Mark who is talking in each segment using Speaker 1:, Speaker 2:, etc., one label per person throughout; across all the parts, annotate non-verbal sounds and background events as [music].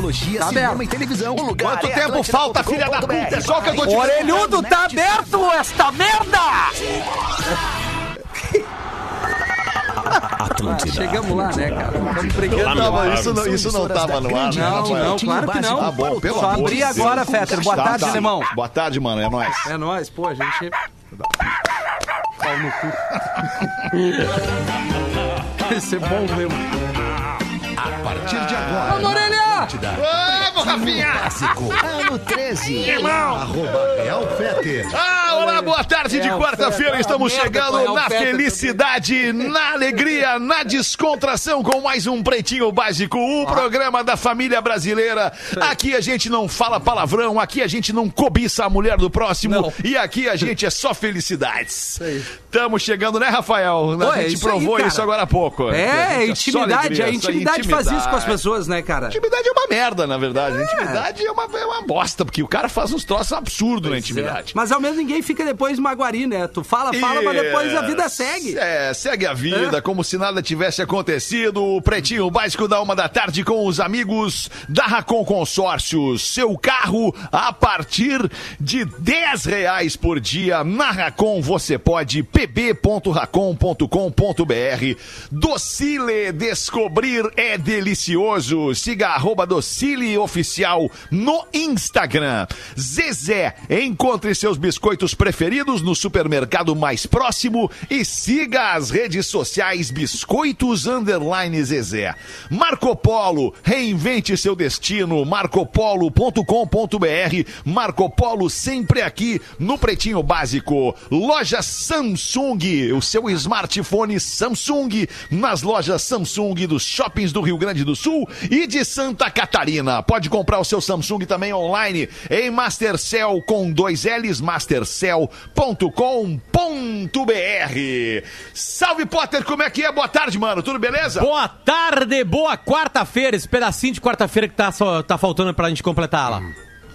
Speaker 1: Tecnologia,
Speaker 2: Tá
Speaker 1: cinema
Speaker 2: aberto.
Speaker 1: e televisão. O lugar
Speaker 3: Quanto
Speaker 1: é
Speaker 3: tempo falta, filha da puta? É só que eu tô te
Speaker 2: O orelhudo tá aberto, esta merda! Ah, chegamos lá, né, cara? Estamos brigando.
Speaker 3: Não, isso não, isso não tava no ar, né,
Speaker 2: Não, não, claro que não.
Speaker 3: Tá bom, pelo
Speaker 2: Só
Speaker 3: Deus.
Speaker 2: agora, Fetter. Boa
Speaker 3: Tá,
Speaker 2: tarde,
Speaker 3: tá.
Speaker 2: alemão.
Speaker 3: Boa tarde, mano, é nóis.
Speaker 2: É nóis, pô, a gente... Pau no cu. Esse é bom mesmo.
Speaker 1: A partir de agora.
Speaker 2: Vamos, orelha!
Speaker 3: Vamos, Rafinha!
Speaker 1: Clássico. Ano 13.
Speaker 3: Irmão!
Speaker 1: Arroba Real Feter.
Speaker 3: Ah, olá, boa tarde de
Speaker 2: É,
Speaker 3: quarta-feira.
Speaker 2: é,
Speaker 3: Estamos chegando
Speaker 2: é
Speaker 3: na felicidade, na alegria, na descontração com mais um Pretinho Básico, o programa da família brasileira. Aqui a gente não fala palavrão, aqui a gente não cobiça a mulher do próximo
Speaker 2: Não.
Speaker 3: e aqui a gente é só felicidades. Estamos chegando, né, Rafael? A
Speaker 2: é
Speaker 3: gente
Speaker 2: isso
Speaker 3: provou isso agora há pouco.
Speaker 2: É,
Speaker 3: A só
Speaker 2: intimidade. A intimidade faz isso com as pessoas, né, cara?
Speaker 3: Intimidade é uma merda, na verdade. Intimidade é, uma, é uma bosta, porque o cara faz uns troços absurdos na intimidade.
Speaker 2: Mas ao menos ninguém fica depois maguari, né? Tu fala, fala, mas depois a vida segue.
Speaker 3: É, segue a vida,
Speaker 2: É.
Speaker 3: como se nada tivesse acontecido. O Pretinho Básico da Uma da Tarde com os amigos da Racon Consórcios. Seu carro a partir de 10 reais por dia. Na Racon você pode pb.racon.com.br. Docile Descobrir é delicioso. Siga arroba Docile Oficial no Instagram. Zezé, encontre seus biscoitos preferidos no supermercado mais próximo e siga as redes sociais Biscoitos Underline Zezé. Marco Polo, reinvente seu destino, marcopolo.com.br. Marco Polo sempre aqui no Pretinho Básico. Loja Samsung, o seu smartphone Samsung nas lojas Samsung dos shoppings do Rio Grande do Sul e de Santa Catarina. Pode comprar o seu Samsung também online em Mastercell com dois L's, mastercell.com.br. Salve Potter, como é que é? Boa tarde, mano. Tudo beleza?
Speaker 4: Boa tarde, boa quarta-feira. Esse pedacinho de quarta-feira que tá, só, tá faltando pra gente completar lá.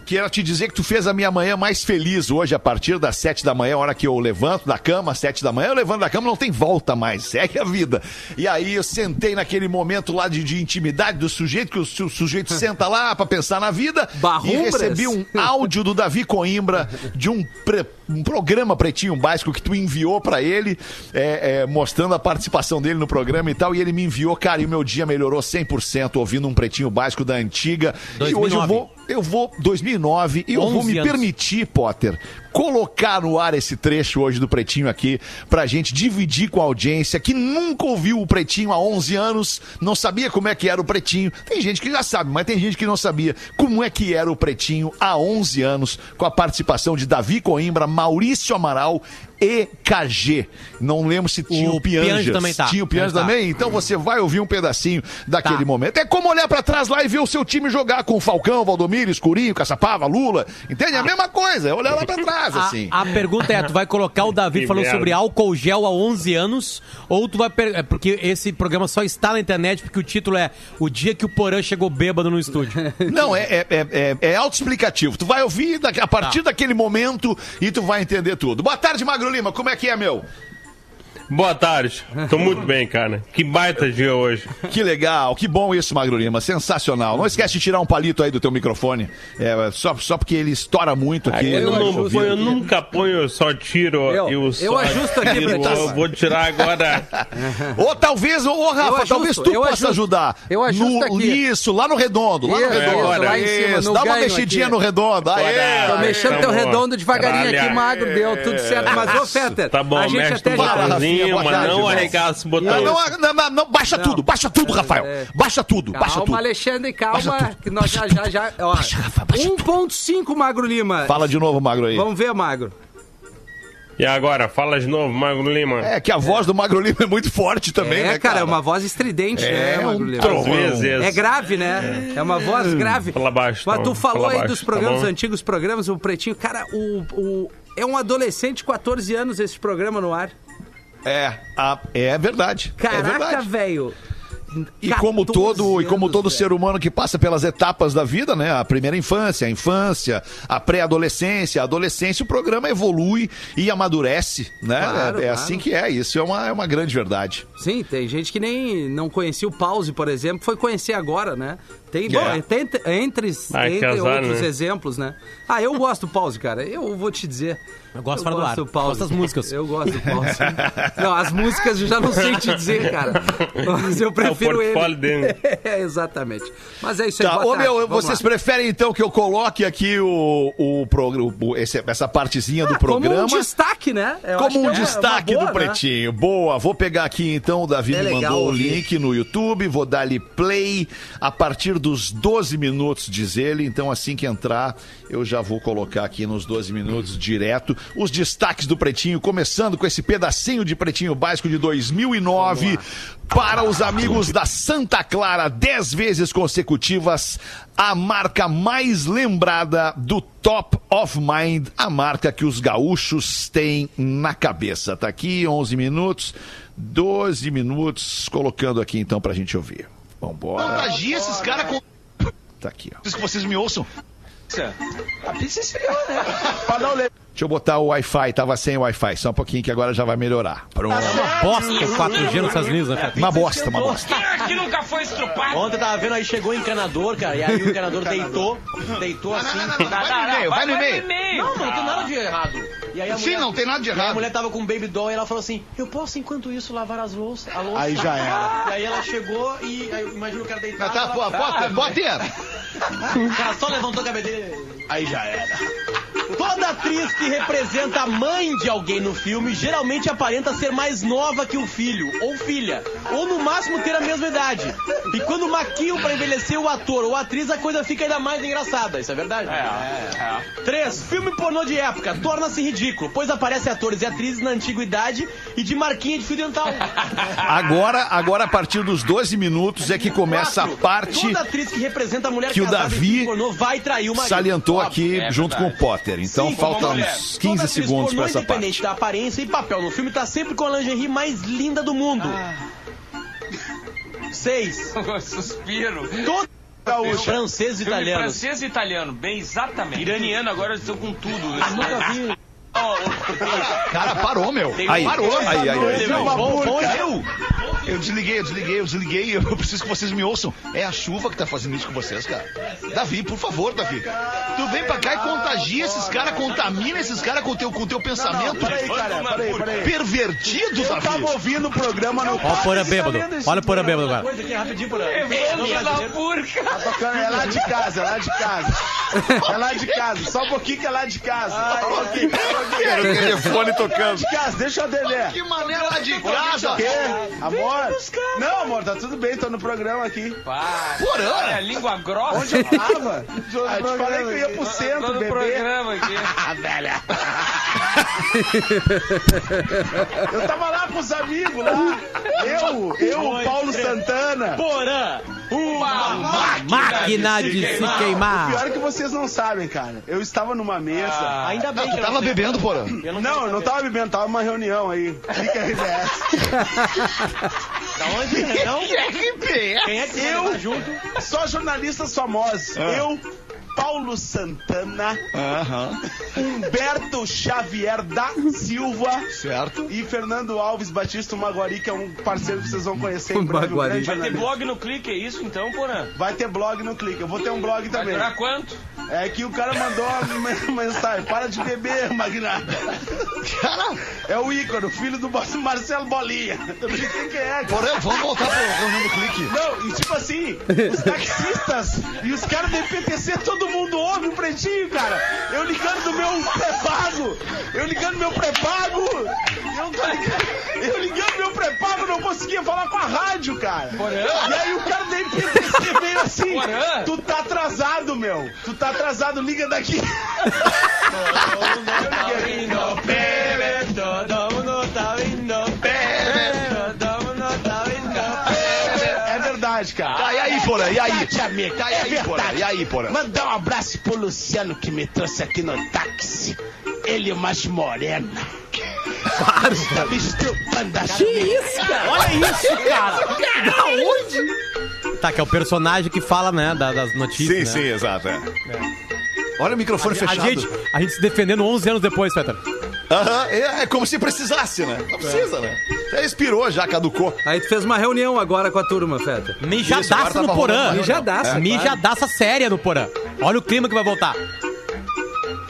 Speaker 3: Quero te dizer que tu fez a minha manhã mais feliz hoje, a partir das sete da manhã, a hora que eu levanto da cama, sete da manhã, eu levanto da cama, não tem volta mais, segue a vida. E aí eu sentei naquele momento lá de, de intimidade do sujeito, que o, su- sujeito senta lá pra pensar na vida, e
Speaker 2: Barrumbras?
Speaker 3: recebi um áudio do Davi Coimbra de um, pre- um programa Pretinho Básico que tu enviou pra ele, é, é, mostrando a participação dele no programa e tal, e ele me enviou, cara, e o meu dia melhorou 100% ouvindo um Pretinho Básico da antiga. E hoje eu
Speaker 4: 2009.
Speaker 3: vou eu vou 2009 e eu vou
Speaker 4: 11
Speaker 3: me
Speaker 4: anos.
Speaker 3: permitir, Potter, colocar no ar esse trecho hoje do Pretinho aqui pra gente dividir com a audiência que nunca ouviu o Pretinho há 11 anos, não sabia como é que era o Pretinho. Tem gente que já sabe, mas tem gente que não sabia como é que era o Pretinho há 11 anos com a participação de Davi Coimbra, Maurício Amaral e KG. Não lembro se tinha o,
Speaker 4: O
Speaker 3: Pianjas.
Speaker 4: também tá.
Speaker 3: Tinha o Pianjas
Speaker 4: Tá.
Speaker 3: também? Então você vai ouvir um pedacinho daquele
Speaker 4: Tá.
Speaker 3: momento. É como olhar pra trás lá e ver o seu time jogar com o Falcão, Valdomiro, Escurinho, Caçapava, Lula. Entende? É a mesma coisa, é olhar lá pra trás, [laughs]
Speaker 4: A,
Speaker 3: assim.
Speaker 4: a pergunta é, tu vai colocar o Davi
Speaker 5: Que
Speaker 4: falando
Speaker 5: merda.
Speaker 4: sobre álcool gel há 11 anos ou tu vai... per- é Porque esse programa só está na internet porque o título é O Dia que o Porã Chegou Bêbado no Estúdio. [laughs]
Speaker 3: Não, é, é, é, é, é autoexplicativo. Tu vai ouvir a partir
Speaker 4: Tá.
Speaker 3: daquele momento e tu vai entender tudo. Boa tarde, Magro Lima. Como é que é, meu?
Speaker 5: Boa tarde. Tô muito bem, cara. Que baita dia hoje.
Speaker 3: Que legal, que bom isso, Magro Lima. Sensacional. Não esquece de tirar um palito aí do teu microfone. É, só, só porque ele estoura muito aqui.
Speaker 5: eu,
Speaker 3: no
Speaker 5: não ponho, eu nunca ponho, eu só tiro.
Speaker 2: Eu-
Speaker 5: eu,
Speaker 2: eu
Speaker 5: só
Speaker 2: ajusto aqui
Speaker 5: tiro,
Speaker 2: ti.
Speaker 5: Eu vou tirar agora.
Speaker 3: Ou talvez, ô Rafa,
Speaker 2: ajusto,
Speaker 3: talvez tu
Speaker 2: eu
Speaker 3: possa
Speaker 2: ajusto.
Speaker 3: ajudar.
Speaker 2: Eu ajusto
Speaker 3: no,
Speaker 2: aqui.
Speaker 3: Isso, lá no redondo. Lá no redondo.
Speaker 5: agora.
Speaker 2: lá em cima,
Speaker 3: Isso,
Speaker 2: no
Speaker 3: dá uma mexidinha
Speaker 2: aqui.
Speaker 3: no redondo. Aê.
Speaker 2: Tô mexendo
Speaker 5: tá
Speaker 2: teu
Speaker 5: bom.
Speaker 2: redondo devagarinho aqui,
Speaker 5: Caralho.
Speaker 2: magro, deu tudo certo. Mas, ô, Fetter,
Speaker 5: Tá bom,
Speaker 2: a gente
Speaker 5: mexe
Speaker 2: até
Speaker 5: no
Speaker 2: já...
Speaker 3: Tarde,
Speaker 5: não arregaça o
Speaker 3: Não,
Speaker 5: botão.
Speaker 3: não, não, não, não, baixa tudo, baixa tudo, Rafael.
Speaker 2: é.
Speaker 3: Baixa tudo, baixa
Speaker 2: Calma,
Speaker 3: tudo.
Speaker 2: Alexandre,
Speaker 3: Baixa
Speaker 2: calma, que nós já, já, já... Ó,
Speaker 3: Baixa, Rafa, baixa
Speaker 2: 1.5, Magro Lima.
Speaker 3: Fala de novo, Magro aí.
Speaker 2: Vamos ver, Magro.
Speaker 5: E agora, fala de novo, Magro Lima.
Speaker 3: É que a voz do Magro Lima é muito forte também,
Speaker 2: é,
Speaker 3: né,
Speaker 2: cara, é uma voz estridente,
Speaker 3: É,
Speaker 2: né, Magro
Speaker 3: um
Speaker 2: Lima?
Speaker 5: Às vezes.
Speaker 2: É grave, né? É uma voz grave.
Speaker 5: Fala baixo,
Speaker 2: Mas
Speaker 5: tá
Speaker 2: tu falou
Speaker 5: Fala
Speaker 2: aí
Speaker 5: baixo,
Speaker 2: dos
Speaker 5: tá
Speaker 2: programas,
Speaker 5: bom?
Speaker 2: antigos programas, o Pretinho. Cara, o, o- é um adolescente de 14 anos esse programa no ar.
Speaker 3: É, a- é verdade. é
Speaker 2: Caraca,
Speaker 3: verdade.
Speaker 2: velho.
Speaker 3: E como
Speaker 2: 14
Speaker 3: todo, e como
Speaker 2: anos,
Speaker 3: todo ser humano que passa pelas etapas da vida, né? A primeira infância, a infância, a pré-adolescência, a adolescência, o programa evolui e amadurece, né?
Speaker 2: Claro,
Speaker 3: é é
Speaker 2: claro.
Speaker 3: assim que é. Isso é uma, é uma grande verdade.
Speaker 2: Sim, tem gente que nem não conhecia o Pause, por exemplo, foi conhecer agora, né? Tem, bom,
Speaker 3: É.
Speaker 2: tem- entre,
Speaker 5: Ai, que
Speaker 2: entre
Speaker 5: azar,
Speaker 2: outros
Speaker 5: né?
Speaker 2: exemplos, né? Ah, eu gosto do pause, cara. Eu vou te dizer.
Speaker 4: Eu gosto
Speaker 2: eu
Speaker 4: fora do ar.
Speaker 2: do pause.
Speaker 4: Gosto das músicas.
Speaker 2: Eu gosto do pause. [laughs] não, as músicas eu já não sei te dizer, cara. Mas eu prefiro ele.
Speaker 5: portfólio dele. [laughs]
Speaker 2: É, exatamente. Mas é isso aí.
Speaker 3: Tá, ô
Speaker 2: tarde.
Speaker 3: meu,
Speaker 2: Vamos
Speaker 3: vocês
Speaker 2: lá.
Speaker 3: preferem então que eu coloque aqui o, o, o- esse- essa partezinha do
Speaker 2: Ah, Como
Speaker 3: programa?
Speaker 2: um destaque, né? Eu acho
Speaker 3: Como um
Speaker 2: é
Speaker 3: destaque
Speaker 2: boa,
Speaker 3: do
Speaker 2: né?
Speaker 3: Pretinho. Boa, vou pegar aqui então, o Davi
Speaker 2: É
Speaker 3: me
Speaker 2: legal
Speaker 3: mandou o link no YouTube, vou dar-lhe play a partir dos 12 minutos, diz ele. Então assim que entrar, eu já vou colocar aqui nos 12 minutos direto os destaques do Pretinho, começando com esse pedacinho de Pretinho Básico de 2009 para os amigos da Santa Clara, 10 vezes consecutivas, a marca mais lembrada do Top of Mind, a marca que os gaúchos têm na cabeça. Tá aqui, 11 minutos, 12 minutos, colocando aqui então pra gente ouvir. Vambora.
Speaker 1: Contagia esses caras com.
Speaker 3: Tá aqui, ó.
Speaker 1: Preciso que vocês me ouçam.
Speaker 6: A pizza esfriou, né? [laughs]
Speaker 3: Deixa eu botar o Wi-Fi, tava sem Wi-Fi, só um pouquinho que agora já vai melhorar. Pronto.
Speaker 4: Bosta, 4G nos Estados Unidos, né?
Speaker 3: Uma bosta, uma bosta.
Speaker 6: Aqui nunca foi estrupado.
Speaker 7: Ontem eu tava vendo aí, chegou o encanador, cara, e aí o encanador deitou, deitou assim.
Speaker 1: Vai no e-mail, vai no e-mail.
Speaker 7: Não, não tem nada de errado. E aí a
Speaker 1: Sim,
Speaker 7: mulher,
Speaker 1: não tem nada de
Speaker 7: e aí a
Speaker 1: errado.
Speaker 7: mulher tava com um baby doll e ela falou assim: Eu posso, enquanto isso, lavar as louças? A louça.
Speaker 8: Aí já era. [laughs]
Speaker 7: E aí ela chegou e imagina o cara deitado.
Speaker 1: tá,
Speaker 7: ela-
Speaker 1: pô, Potter, Potter. [laughs]
Speaker 7: O cara só levantou a cabeça dele.
Speaker 8: Aí já era.
Speaker 7: Toda atriz que representa a mãe de alguém no filme geralmente aparenta ser mais nova que o filho ou filha, ou no máximo ter a mesma idade. E quando maquiam pra envelhecer o ator ou a atriz, a coisa fica ainda mais engraçada. Isso é verdade? É. 3. Filme pornô de época torna-se ridículo, pois aparecem atores e atrizes na antiguidade e de marquinha de fio dental. [laughs]
Speaker 3: Agora, agora a partir dos 12 minutos é que começa a
Speaker 7: Quatro,
Speaker 3: parte
Speaker 7: Toda atriz que representa a mulher
Speaker 3: que o Davi
Speaker 7: pornô vai trair o marido.
Speaker 3: salientou aqui
Speaker 6: é
Speaker 3: junto com o Potter. Então
Speaker 7: Sim, mulher.
Speaker 3: uns
Speaker 7: Toda
Speaker 3: 15
Speaker 7: atriz
Speaker 3: segundos pra essa
Speaker 7: independente
Speaker 3: parte.
Speaker 7: da aparência e papel no filme, tá sempre com a lingerie mais linda do mundo.
Speaker 3: Ah.
Speaker 7: Seis. [laughs]
Speaker 6: Suspiro.
Speaker 7: Todos franceses e
Speaker 6: Filme
Speaker 7: italianos.
Speaker 6: francês e italiano, bem exatamente. Iraniano agora estão com tudo.
Speaker 7: Ah, Nunca vi. [laughs]
Speaker 1: Cara, parou, meu.
Speaker 3: Aí,
Speaker 1: Parou.
Speaker 3: aí, aí, aí.
Speaker 7: Bom, bom, bom,
Speaker 1: Eu, eu desliguei, eu desliguei, eu desliguei. Eu preciso que vocês me ouçam. É a chuva que tá fazendo isso com vocês, cara. Davi, por favor, Davi. Tu vem pra cá e contagia esses caras, contamina esses caras com o teu, com teu pensamento.
Speaker 8: Peraí, cara, peraí, peraí.
Speaker 1: Pervertido,
Speaker 8: Eu
Speaker 1: Davi.
Speaker 8: tava ouvindo o programa no
Speaker 4: Olha o Porã bêbado. Olha o Porã bêbado agora.
Speaker 7: Coisa aqui rapidinho.
Speaker 8: Tá tocando, é lá de casa, é lá de casa. É lá de casa, só um pouquinho que é lá de casa. Só um pouquinho, só um pouquinho.
Speaker 3: Era o telefone tocando.
Speaker 8: De casa, deixa eu Dedé.
Speaker 1: Que maneira lá de casa.
Speaker 8: O quê? Amor? Não, amor, tá tudo bem, tô no programa aqui.
Speaker 1: Porã.
Speaker 6: Olha, língua grossa.
Speaker 8: Onde eu tava? [laughs] Ah, eu te falei que eu ia pro centro,
Speaker 6: Tô no
Speaker 8: bebê.
Speaker 6: programa aqui.
Speaker 8: Ah, velha. Eu tava lá com os amigos lá. [laughs] Eu, eu, o Paulo Santana.
Speaker 7: Porã! Uma
Speaker 4: Máquina de se
Speaker 8: Pior
Speaker 4: queimar.
Speaker 8: é que vocês não sabem, cara. Eu estava numa mesa.
Speaker 7: Ainda bem
Speaker 1: Ah,
Speaker 7: que
Speaker 1: tu
Speaker 7: eu
Speaker 1: tava
Speaker 7: não
Speaker 1: bebendo, Porã.
Speaker 7: Eu não,
Speaker 8: Não, eu não tava bebendo, tava numa reunião aí. Clica RBS.
Speaker 7: Da onde? Não? Quem é que
Speaker 8: Eu-
Speaker 7: junto?
Speaker 8: Só jornalistas famosos. Eu, Paulo Santana, Humberto Xavier da Silva
Speaker 1: Certo.
Speaker 8: e Fernando Alves Batista Maguari, que é um parceiro que vocês vão conhecer em
Speaker 2: Um
Speaker 8: breve.
Speaker 2: Maguari.
Speaker 8: grande
Speaker 6: Vai ter blog no clique, é isso então, Porã?
Speaker 8: Vai ter blog no Clique. Eu vou ter um blog
Speaker 6: Vai
Speaker 8: também.
Speaker 6: durar quanto?
Speaker 8: É que o cara mandou uma [laughs] men- mensagem: para de beber, magnata.
Speaker 1: Cara,
Speaker 8: É o Ícaro, filho do Marcelo Bolinha. Eu não sei quem é, cara.
Speaker 1: Porã, vamos voltar pro reunião do clique.
Speaker 8: Não, e tipo assim, os taxistas e os caras do IPTC, todo mundo ouve o pretinho, cara. Eu ligando do meu pré-pago, eu ligando meu pré-pago, eu, ligando, eu ligando meu pré-pago, não conseguia falar com a rádio, cara. E aí o cara do IPTC veio assim,
Speaker 6: Porã.
Speaker 8: tu tá atrasado, meu. Tu tá atrasado, liga daqui. É verdade, cara.
Speaker 1: Tá, Porã? E aí?
Speaker 8: Tati, amigo,
Speaker 1: Tá, e
Speaker 8: é
Speaker 1: aí, Porã?
Speaker 8: verdade.
Speaker 1: E aí, Porã?
Speaker 8: Mandar um abraço pro Luciano que me trouxe aqui no táxi. Ele mais morena. Tá me estrupando a Que isso, cara? Olha isso, cara.
Speaker 4: Da onde? Tá, que é o personagem que fala, né, da- das
Speaker 3: Sim,
Speaker 4: notícias.
Speaker 3: sim,
Speaker 4: né?
Speaker 3: exato. é. Olha o microfone
Speaker 4: A
Speaker 3: fechado.
Speaker 4: gente, a gente se defendendo 11 anos depois, Peter.
Speaker 3: Aham, é, é como se precisasse, né? Não precisa, né? Já expirou, já caducou.
Speaker 2: Aí tu fez uma reunião agora com a turma, Feta.
Speaker 3: Isso, agora
Speaker 4: Mijadaça
Speaker 3: tava
Speaker 4: no Porã.
Speaker 3: rolando uma
Speaker 2: Mijadaça,
Speaker 4: É. Mijadaça séria no Porã. Olha o clima que vai voltar.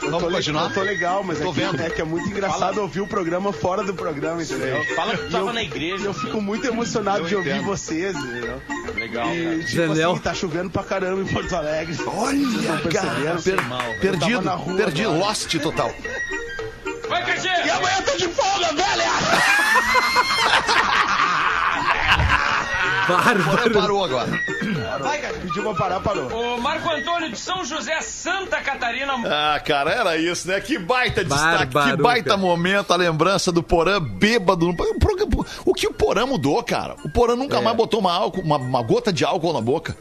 Speaker 1: Vamos
Speaker 8: tô,
Speaker 1: continuar?
Speaker 8: Eu tô legal, mas
Speaker 1: Tô
Speaker 8: é, que,
Speaker 1: vendo.
Speaker 8: é que é muito engraçado ouvir o programa fora do programa, entendeu?
Speaker 6: Fala que tu tava
Speaker 8: eu-
Speaker 6: na igreja.
Speaker 8: Eu fico muito emocionado
Speaker 1: Eu
Speaker 8: de ouvir
Speaker 1: entendo.
Speaker 8: vocês, entendeu?
Speaker 6: Legal, cara.
Speaker 8: E, tipo
Speaker 2: Entendeu?
Speaker 8: assim, tá chovendo pra caramba em Porto Alegre.
Speaker 3: Olha, cara,
Speaker 8: perceberam?
Speaker 3: per-
Speaker 8: Eu tava
Speaker 3: perdido,
Speaker 8: na rua
Speaker 3: perdi,
Speaker 8: agora.
Speaker 3: lost total.
Speaker 6: Vai,
Speaker 8: E
Speaker 6: Cajê!
Speaker 8: amanhã eu tô de folga, velha!
Speaker 2: Bárbaro.
Speaker 1: parou agora.
Speaker 8: Vai, cara. Pediu pra parar, parou.
Speaker 6: O Marco Antônio de São José, Santa Catarina.
Speaker 3: Ah, cara, era isso, né? Que baita destaque, que baita momento, a lembrança do Porã bêbado. no- O, programa- o que o Porã mudou, cara? O Porã nunca
Speaker 2: É.
Speaker 3: mais botou uma, álcool, uma, uma gota de álcool na boca.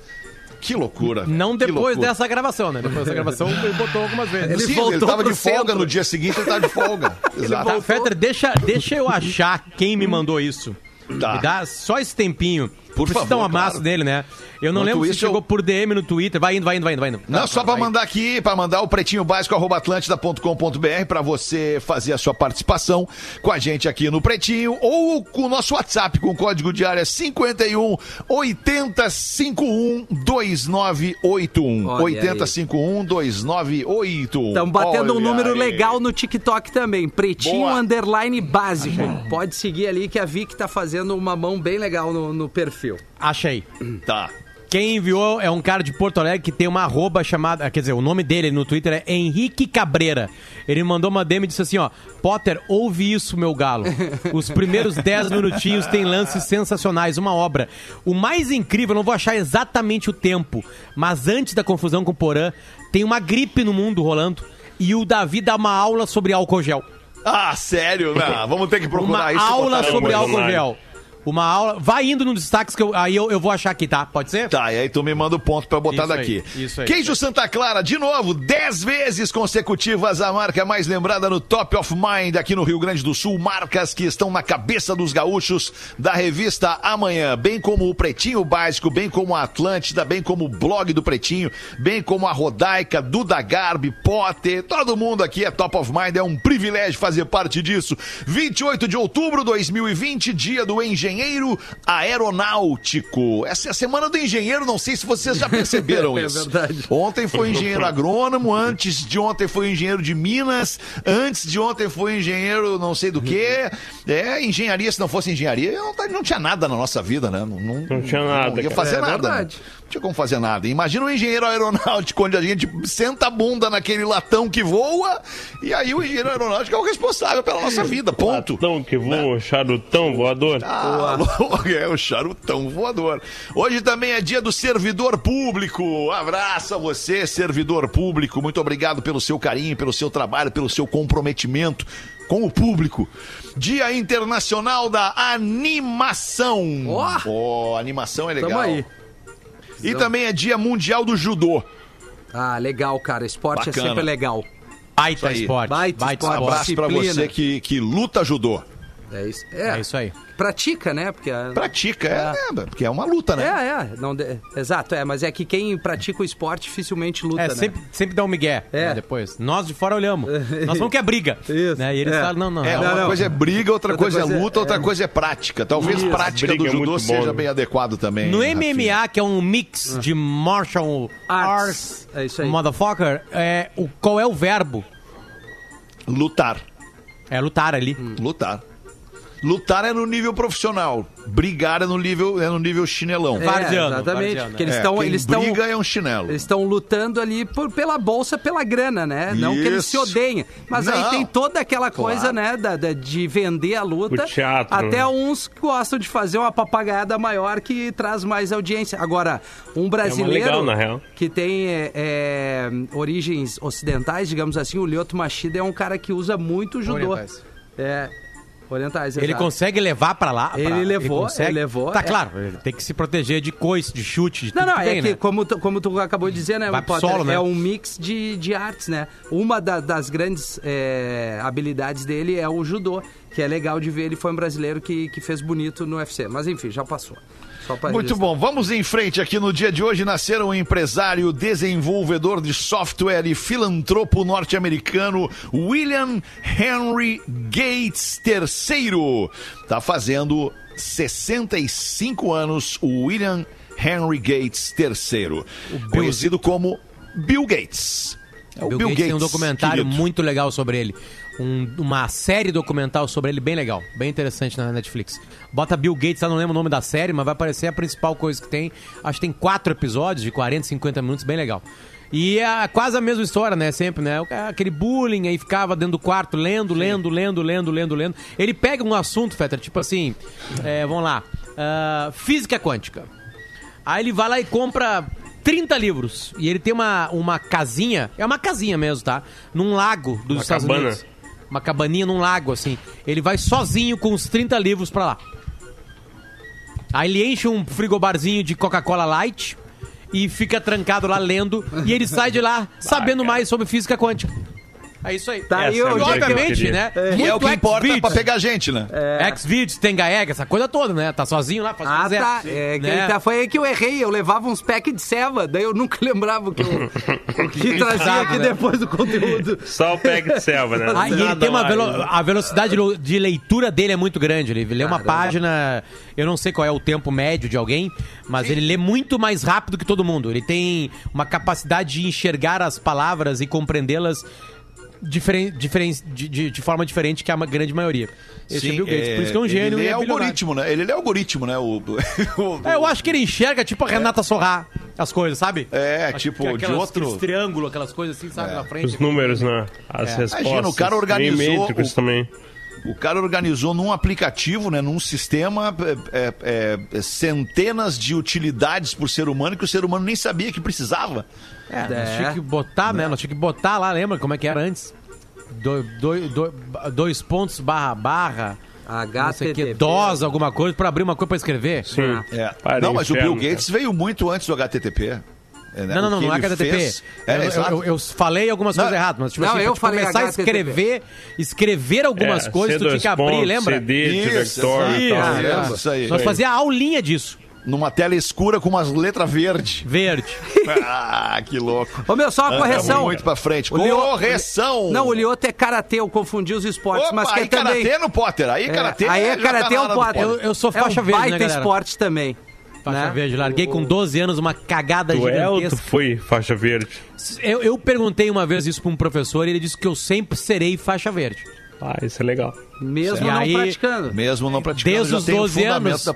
Speaker 3: Que loucura.
Speaker 4: Não depois
Speaker 3: loucura.
Speaker 4: dessa gravação, né? Depois dessa gravação ele botou algumas vezes.
Speaker 2: Ele
Speaker 3: Sim,
Speaker 2: voltou
Speaker 3: ele tava de folga
Speaker 2: centro.
Speaker 3: no dia seguinte, ele tava de folga. [laughs] Exato.
Speaker 4: Tá, Fetter, deixa, deixa eu achar quem me mandou isso.
Speaker 3: Tá.
Speaker 4: Me dá só esse tempinho.
Speaker 3: Por
Speaker 4: Preciso
Speaker 3: favor,
Speaker 4: dar um abraço
Speaker 3: claro.
Speaker 4: dele, né? Eu não
Speaker 3: Enquanto
Speaker 4: lembro se
Speaker 3: isso, eu-
Speaker 4: chegou por DM no Twitter. Vai indo, vai indo, vai indo, vai indo.
Speaker 3: Não,
Speaker 4: Tá,
Speaker 3: só
Speaker 4: tá,
Speaker 3: pra
Speaker 4: vai.
Speaker 3: mandar aqui, pra mandar o pretinho básico atlântida.com.br pra você fazer a sua participação com a gente aqui no Pretinho ou com o nosso WhatsApp com o código de área 51 8051 2981.
Speaker 2: Olha
Speaker 3: 8051 2981.
Speaker 2: Estamos batendo um
Speaker 3: Olha
Speaker 2: número
Speaker 3: aí.
Speaker 2: legal no TikTok também. Pretinho
Speaker 3: Boa.
Speaker 2: underline básico. Pode seguir ali que a Vic tá fazendo uma mão bem legal no, no perfil.
Speaker 4: Achei.
Speaker 3: Tá.
Speaker 4: Quem enviou é um cara de Porto Alegre que tem uma arroba chamada. Quer dizer, o nome dele no Twitter é Henrique Cabreira. Ele mandou uma DM e disse assim: ó, Potter, ouve isso, meu galo. Os primeiros 10 minutinhos tem lances sensacionais, uma obra. O mais incrível, não vou achar exatamente o tempo, mas antes da confusão com o Porã, tem uma gripe no mundo rolando e o Davi dá uma aula sobre álcool gel.
Speaker 3: Ah, sério? Não, vamos ter que procurar
Speaker 4: Uma
Speaker 3: isso.
Speaker 4: aula sobre álcool gel. Uma aula. Vai indo nos destaques que eu, aí eu, eu vou achar aqui, tá? Pode ser?
Speaker 3: Tá, e aí tu me manda o ponto pra botar
Speaker 4: Isso aí,
Speaker 3: daqui.
Speaker 4: isso aí.
Speaker 3: Queijo Santa Clara, de novo, 10 vezes consecutivas, a marca mais lembrada no Top of Mind aqui no Rio Grande do Sul. Marcas que estão na cabeça dos gaúchos da revista Amanhã, bem como o Pretinho Básico, bem como a Atlântida, bem como o blog do Pretinho, bem como a Rodaica, Duda Garbi, Potter, todo mundo aqui é Top of Mind, é um privilégio fazer parte disso. 28 de outubro de 2020, dia do engenheiro aeronáutico. Essa é a semana do engenheiro, não sei se vocês já perceberam [laughs]
Speaker 2: É
Speaker 3: isso.
Speaker 2: verdade.
Speaker 3: Ontem foi [laughs] engenheiro agrônomo, antes de ontem foi engenheiro de Minas, antes de ontem foi engenheiro não sei do que. É, engenharia, se não fosse engenharia, não, não tinha nada na nossa vida, né? Não, não,
Speaker 5: Não tinha nada,
Speaker 3: Não ia fazer
Speaker 2: É
Speaker 3: nada. né?
Speaker 2: verdade.
Speaker 3: Não tinha como fazer nada. Imagina um engenheiro aeronáutico onde a gente senta a bunda naquele latão que voa e aí o engenheiro aeronáutico é o responsável pela nossa vida, ponto.
Speaker 5: Latão que voa, charutão voador.
Speaker 3: Ah, [laughs] é o charutão voador. Hoje também é dia do servidor público. Abraço a você, servidor público. Muito obrigado pelo seu carinho, pelo seu trabalho, pelo seu comprometimento com o público. Dia Internacional da Animação.
Speaker 2: Ó!
Speaker 3: Ó, animação é legal.
Speaker 2: Tamo aí.
Speaker 3: E também é dia mundial do judô.
Speaker 2: Ah, legal, cara. Esporte
Speaker 3: Bacana.
Speaker 2: é sempre legal.
Speaker 4: Baita esporte.
Speaker 2: Baita
Speaker 4: Baita,
Speaker 2: esporte.
Speaker 4: esporte.
Speaker 3: Abraço pra
Speaker 2: disciplina.
Speaker 3: você que, que luta judô.
Speaker 2: É isso. É,
Speaker 4: É isso aí.
Speaker 2: Pratica, né? Porque a-
Speaker 3: Pratica, é, é, porque é uma luta, né?
Speaker 2: É, é. Não de- Exato, é. Mas é que quem pratica o esporte dificilmente luta,
Speaker 4: É,
Speaker 2: né?
Speaker 4: sempre, sempre dá um migué.
Speaker 2: É.
Speaker 4: né, depois. Nós de fora olhamos. Nós vamos que é briga. [laughs]
Speaker 2: Isso.
Speaker 4: Né? E eles
Speaker 2: É.
Speaker 4: falam, não, não.
Speaker 3: É,
Speaker 4: não.
Speaker 3: uma
Speaker 2: não.
Speaker 3: coisa é briga, outra,
Speaker 2: Outra
Speaker 3: coisa,
Speaker 2: coisa
Speaker 3: é
Speaker 2: é-
Speaker 3: luta, outra
Speaker 2: é.
Speaker 3: coisa é prática. Talvez
Speaker 5: Isso.
Speaker 3: prática
Speaker 5: Briga
Speaker 3: do
Speaker 5: é
Speaker 3: judô
Speaker 5: bom,
Speaker 3: seja
Speaker 5: né?
Speaker 3: bem adequado também.
Speaker 4: No
Speaker 3: Rafinha.
Speaker 4: MMA, que é um mix de martial
Speaker 2: Arts.
Speaker 4: arts,
Speaker 2: É isso aí.
Speaker 4: motherfucker, é, o, qual é o verbo?
Speaker 3: Lutar.
Speaker 4: É lutar ali.
Speaker 3: Lutar. Lutar é no nível profissional. Brigar é no nível, é no nível chinelão.
Speaker 2: É, exatamente.
Speaker 4: varziano,
Speaker 2: Porque eles
Speaker 3: É,
Speaker 2: estão
Speaker 3: quem
Speaker 2: eles estão
Speaker 3: briga é um chinelo.
Speaker 2: eles estão lutando ali por, pela bolsa, pela grana, né? Não que eles se
Speaker 3: Isso.
Speaker 2: odeiem. Mas aí
Speaker 3: Não.
Speaker 2: tem toda aquela coisa, né, da, da- de vender a luta.
Speaker 5: O teatro,
Speaker 2: Até
Speaker 5: né?
Speaker 2: uns gostam de fazer uma papagaiada maior que traz mais audiência. Agora, um brasileiro
Speaker 5: legal, na real.
Speaker 2: que tem é, é, origens ocidentais, digamos assim, o Lyoto Machida é um cara que usa muito o judô.
Speaker 4: Orientais.
Speaker 2: É, orientais,
Speaker 4: Ele
Speaker 2: exato.
Speaker 4: consegue levar pra lá? pra-
Speaker 2: Ele levou,
Speaker 4: consegue?
Speaker 2: ele levou,
Speaker 4: Tá
Speaker 2: é.
Speaker 4: claro, ele tem que se proteger de coice, de chute, de
Speaker 2: Não, não,
Speaker 4: que
Speaker 2: é
Speaker 4: vem,
Speaker 2: que,
Speaker 4: né?
Speaker 2: como, tu, como tu acabou de dizer, né,
Speaker 4: Vai
Speaker 2: Potter,
Speaker 4: solo, né?
Speaker 2: é um mix de, de artes, né? Uma da- das grandes é, habilidades dele é o judô, que é legal de ver, ele foi um brasileiro que, que fez bonito no UFC. Mas enfim, já passou.
Speaker 3: Muito bom, vamos em frente. Aqui no dia de hoje nasceram um empresário, desenvolvedor de software e filantropo norte-americano William Henry Gates III. Tá fazendo 65 anos o William Henry Gates III, conhecido como Bill Gates. É o
Speaker 4: Bill, Gates, tem um documentário
Speaker 3: querido.
Speaker 4: muito legal sobre ele. Um- uma série documental sobre ele bem legal, bem interessante na Netflix. Bota Bill Gates, lá não lembro o nome da série, mas vai aparecer a principal coisa que tem. Acho que tem quatro episódios de 40, 50 minutos, bem legal. E é quase a mesma história, né? Sempre, né? Aquele bullying aí ficava dentro do quarto, lendo, lendo, lendo, lendo, lendo, lendo. Ele pega um assunto, Fetter, tipo assim, é, vamos lá, ah, física quântica. Aí ele vai lá e compra 30 livros. E ele tem uma, uma casinha, é uma casinha mesmo, tá? Num lago dos
Speaker 5: Uma
Speaker 4: Estados
Speaker 5: cabana.
Speaker 4: Unidos. Uma cabaninha num lago, assim. Ele vai sozinho com os 30 livros pra lá. Aí ele enche um frigobarzinho de Coca-Cola Light e fica trancado lá lendo. e ele sai de lá sabendo mais sobre física quântica. É isso aí.
Speaker 2: Tá aí
Speaker 5: é
Speaker 4: E,
Speaker 5: que eu
Speaker 4: obviamente, né?
Speaker 3: Que é o que
Speaker 4: muito
Speaker 3: importa
Speaker 4: Xvideos.
Speaker 3: pra pegar gente, né?
Speaker 4: Xvideos, Tenga Egg, essa coisa toda, né? Tá sozinho lá, faz o que
Speaker 2: Ah, tá. É,
Speaker 4: né?
Speaker 2: tá- Foi aí que eu errei. Eu levava uns packs de ceva, daí eu nunca [laughs] lembrava o que eu que [laughs] trazia aqui
Speaker 4: né?
Speaker 2: depois do conteúdo. [laughs]
Speaker 5: Só o pack de selva, né?
Speaker 4: Ah, e ele tem uma velo- a velocidade lo- de leitura dele é muito grande. Ele lê uma
Speaker 2: Caramba.
Speaker 4: página, eu não sei qual é o tempo médio de alguém, mas ele lê muito mais rápido que todo mundo. Ele tem uma capacidade de enxergar as palavras e compreendê-las diferen, diferen, de, de- de forma diferente que a grande maioria. Esse é Bill Gates, por isso que é um gênio
Speaker 3: Ele é
Speaker 4: é
Speaker 3: algoritmo, né? Ele é algoritmo, né? O, [laughs] o-
Speaker 4: É, eu acho que ele enxerga tipo a Renata Sorrá as coisas, sabe?
Speaker 3: É,
Speaker 4: Acho
Speaker 3: tipo,
Speaker 4: que
Speaker 3: de
Speaker 4: aquelas-
Speaker 3: outro-
Speaker 4: triângulo, aquelas coisas assim, sabe, na frente.
Speaker 5: Os números, né? As
Speaker 4: É.
Speaker 5: respostas.
Speaker 3: Imagina, o cara organizou o-
Speaker 5: também.
Speaker 3: O cara organizou num aplicativo, né, num sistema, é, é, é, centenas de utilidades por ser humano que o ser humano nem sabia que precisava.
Speaker 4: É, nós
Speaker 2: É.
Speaker 4: tinha que botar, né? Nós tinha que botar lá, lembra como é que era antes? Do, do- do- dois pontos barra barra. Não sei o que,
Speaker 2: HTTP.
Speaker 4: DOS, alguma coisa, pra abrir uma coisa pra escrever.
Speaker 5: Sim.
Speaker 3: É.
Speaker 5: Para
Speaker 3: não, mas o Bill Gates veio muito antes do HTTP. É, né?
Speaker 4: Não, não, não, não é HTTP.
Speaker 3: fez- É,
Speaker 4: eu, eu- eu falei algumas
Speaker 3: Não,
Speaker 4: coisas erradas, mas tipo
Speaker 2: não,
Speaker 4: assim,
Speaker 2: eu falei
Speaker 4: começar a
Speaker 2: HTTP.
Speaker 4: escrever, escrever algumas
Speaker 5: É,
Speaker 4: coisas, tu tinha
Speaker 5: C2
Speaker 4: que abrir, lembra?
Speaker 5: CD
Speaker 3: Isso,
Speaker 5: e tal.
Speaker 3: Isso, isso aí.
Speaker 4: Nós fazia aulinha disso.
Speaker 3: Numa tela escura com umas letras verdes.
Speaker 4: Verde. [laughs]
Speaker 3: ah, que louco.
Speaker 2: Ô, meu, só uma correção.
Speaker 3: Andamos muito pra frente.
Speaker 2: O
Speaker 3: Correção!
Speaker 2: Não, o Lioto é karatê, eu confundi os esportes,
Speaker 3: Opa,
Speaker 2: mas que
Speaker 3: aí
Speaker 2: é também...
Speaker 3: karatê no Potter. Aí
Speaker 2: É,
Speaker 3: karatê
Speaker 2: aí é karatê
Speaker 3: tá do
Speaker 2: Potter?
Speaker 4: Eu- eu sou faixa
Speaker 2: é um
Speaker 4: verde, né,
Speaker 2: baita
Speaker 4: galera?
Speaker 2: esporte também.
Speaker 4: Faixa
Speaker 2: né?
Speaker 4: verde. Larguei com 12 anos uma cagada
Speaker 5: Tu é ou tu
Speaker 4: gigantesca.
Speaker 5: foi faixa verde?
Speaker 4: Eu, eu perguntei uma vez isso pra um professor e ele disse que eu sempre serei faixa verde.
Speaker 5: Ah, isso é legal.
Speaker 2: Mesmo não
Speaker 4: aí-
Speaker 2: praticando.
Speaker 3: Mesmo não praticando,
Speaker 2: É,
Speaker 4: Desde os
Speaker 3: tem o
Speaker 4: 12
Speaker 3: fundamento
Speaker 4: anos.
Speaker 3: Da,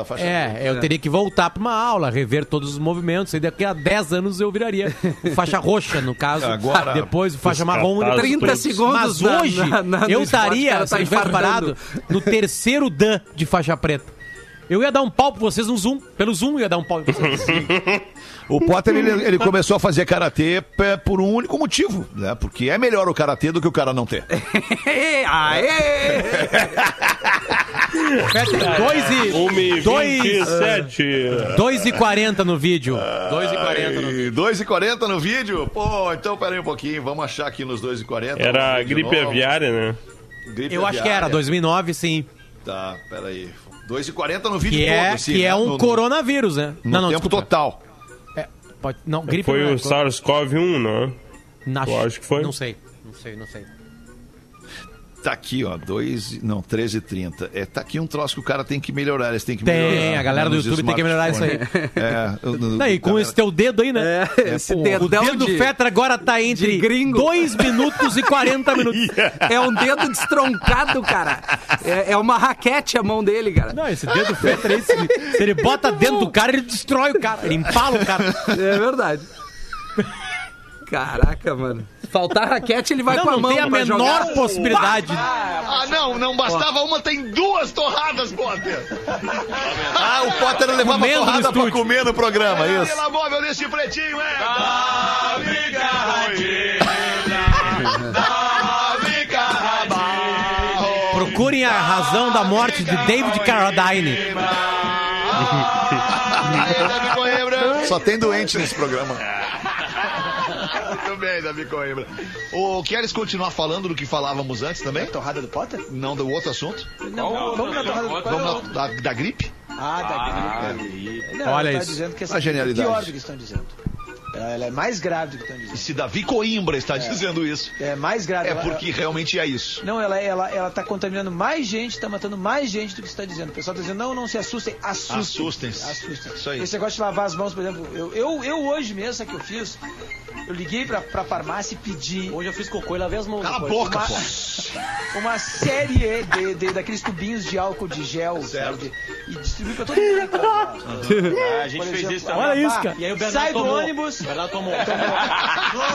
Speaker 3: da faixa verde.
Speaker 4: É, eu teria que voltar pra uma aula, rever todos os movimentos, e daqui a 10 anos eu viraria o faixa roxa, no caso.
Speaker 3: Agora,
Speaker 4: depois o faixa marrom. e
Speaker 5: cartazes
Speaker 4: depois-
Speaker 2: 30 segundos
Speaker 4: Mas
Speaker 2: na-
Speaker 4: hoje,
Speaker 2: na- na-
Speaker 4: eu estaria,
Speaker 2: cara
Speaker 4: se
Speaker 2: tá
Speaker 4: eu tivesse parado, no terceiro Dan de faixa preta. Eu ia dar um pau pra vocês no Zoom. Pelo Zoom eu ia dar um pau em vocês. [laughs]
Speaker 3: O Potter, ele, ele começou a fazer karatê p- por um único motivo, né? Porque é melhor o karatê do que o cara não ter. [laughs]
Speaker 2: Aê!
Speaker 4: Dois e...
Speaker 5: 1 e
Speaker 4: Dois-
Speaker 5: 27.
Speaker 4: 2 e 40 no vídeo. 2 e 40 no vídeo.
Speaker 3: E 2,40 no vídeo? Pô, então peraí um pouquinho, vamos achar aqui nos 2,40.
Speaker 5: Era
Speaker 3: Vamos
Speaker 5: a
Speaker 3: ver de
Speaker 5: gripe
Speaker 3: novo.
Speaker 5: aviária, né?
Speaker 3: Gripe
Speaker 4: Eu acho que
Speaker 3: aviária.
Speaker 4: era, 2009, sim.
Speaker 3: Tá, peraí. 2,40 no vídeo
Speaker 4: Que é,
Speaker 3: todo, assim,
Speaker 4: que
Speaker 3: né?
Speaker 4: é um
Speaker 3: No-
Speaker 4: coronavírus, né?
Speaker 3: No
Speaker 4: não, não,
Speaker 3: tempo
Speaker 4: desculpa.
Speaker 3: total.
Speaker 4: É, pode, não, gripe
Speaker 5: Foi
Speaker 4: não é,
Speaker 5: o SARS-CoV-1, não?
Speaker 4: Na-
Speaker 5: Eu acho que foi.
Speaker 4: Não sei, não sei, não sei.
Speaker 3: Tá aqui, ó, 2, não, 13,30. É, tá aqui um troço que o cara tem que melhorar, eles têm que
Speaker 4: Tem,
Speaker 3: melhorar.
Speaker 4: a galera do YouTube tem que melhorar isso aí.
Speaker 3: É, no-
Speaker 4: e com
Speaker 3: galera-
Speaker 4: esse teu dedo aí, né?
Speaker 2: É, esse
Speaker 4: Pô, o
Speaker 2: dedão
Speaker 4: dedo do
Speaker 2: de-
Speaker 4: Fetra agora tá entre
Speaker 2: de gringo.
Speaker 4: 2 minutos e 40 minutos. [laughs]
Speaker 2: É um dedo destroncado, cara. É, é uma raquete a mão dele, cara.
Speaker 4: Não, esse dedo do Fetra aí, se ele, se ele bota dentro do cara, ele destrói o cara, ele empala o cara.
Speaker 2: É verdade. Caraca, mano. Faltar raquete, ele vai
Speaker 4: Não,
Speaker 2: com a
Speaker 4: não
Speaker 2: mão
Speaker 4: tem a menor
Speaker 2: jogar.
Speaker 4: possibilidade.
Speaker 3: Ah, não, não bastava uma, tem duas torradas, Potter. ah, o Potter levava
Speaker 4: Comendo
Speaker 3: torrada pra comer no programa, isso.
Speaker 1: Pela móvel desse pretinho, é.
Speaker 4: Procurem a razão da morte de David Carradine.
Speaker 3: Davi Coimbra. Só tem doente nesse programa.
Speaker 1: Muito bem, Davi Coimbra. O, queres continuar falando do que falávamos antes também?
Speaker 8: Torrada do Potter?
Speaker 1: Não do outro assunto?
Speaker 8: Não, vamos na torrada do Potter.
Speaker 1: Vamos na, da, da gripe?
Speaker 9: Ah, tá. Não,
Speaker 4: Olha
Speaker 9: ela tá
Speaker 4: isso.
Speaker 9: dizendo que essa
Speaker 3: A genialidade.
Speaker 9: é pior do que estão dizendo. Ela, ela é mais grave do que estão dizendo.
Speaker 1: Se Davi Coimbra está dizendo isso,
Speaker 9: É mais grave.
Speaker 1: é
Speaker 9: Ela-
Speaker 1: porque realmente é isso.
Speaker 9: Não, ela, ela, ela tá contaminando mais gente, tá matando mais gente do que está dizendo. O pessoal tá dizendo, não, não se assustem, assustem.
Speaker 1: Assustem-se.
Speaker 9: Assustem.
Speaker 1: Isso aí.
Speaker 9: Esse negócio de lavar as mãos, por exemplo, eu, eu, eu hoje mesmo, sabe o que eu fiz? Eu liguei pra, pra farmácia e pedi
Speaker 7: Hoje eu fiz cocô e lavei as mãos.
Speaker 1: Cala a boca,
Speaker 9: uma,
Speaker 1: pô.
Speaker 9: uma série de, de- daqueles tubinhos de álcool de gel sabe? e distribuí pra todo mundo.
Speaker 6: Ah, a gente
Speaker 9: Por
Speaker 6: fez
Speaker 9: exemplo,
Speaker 6: isso também.
Speaker 4: Olha isso, cara.
Speaker 7: E aí o Bernardo
Speaker 9: Sai do
Speaker 7: tomou.
Speaker 9: ônibus.
Speaker 7: O Bernardo tomou. [laughs]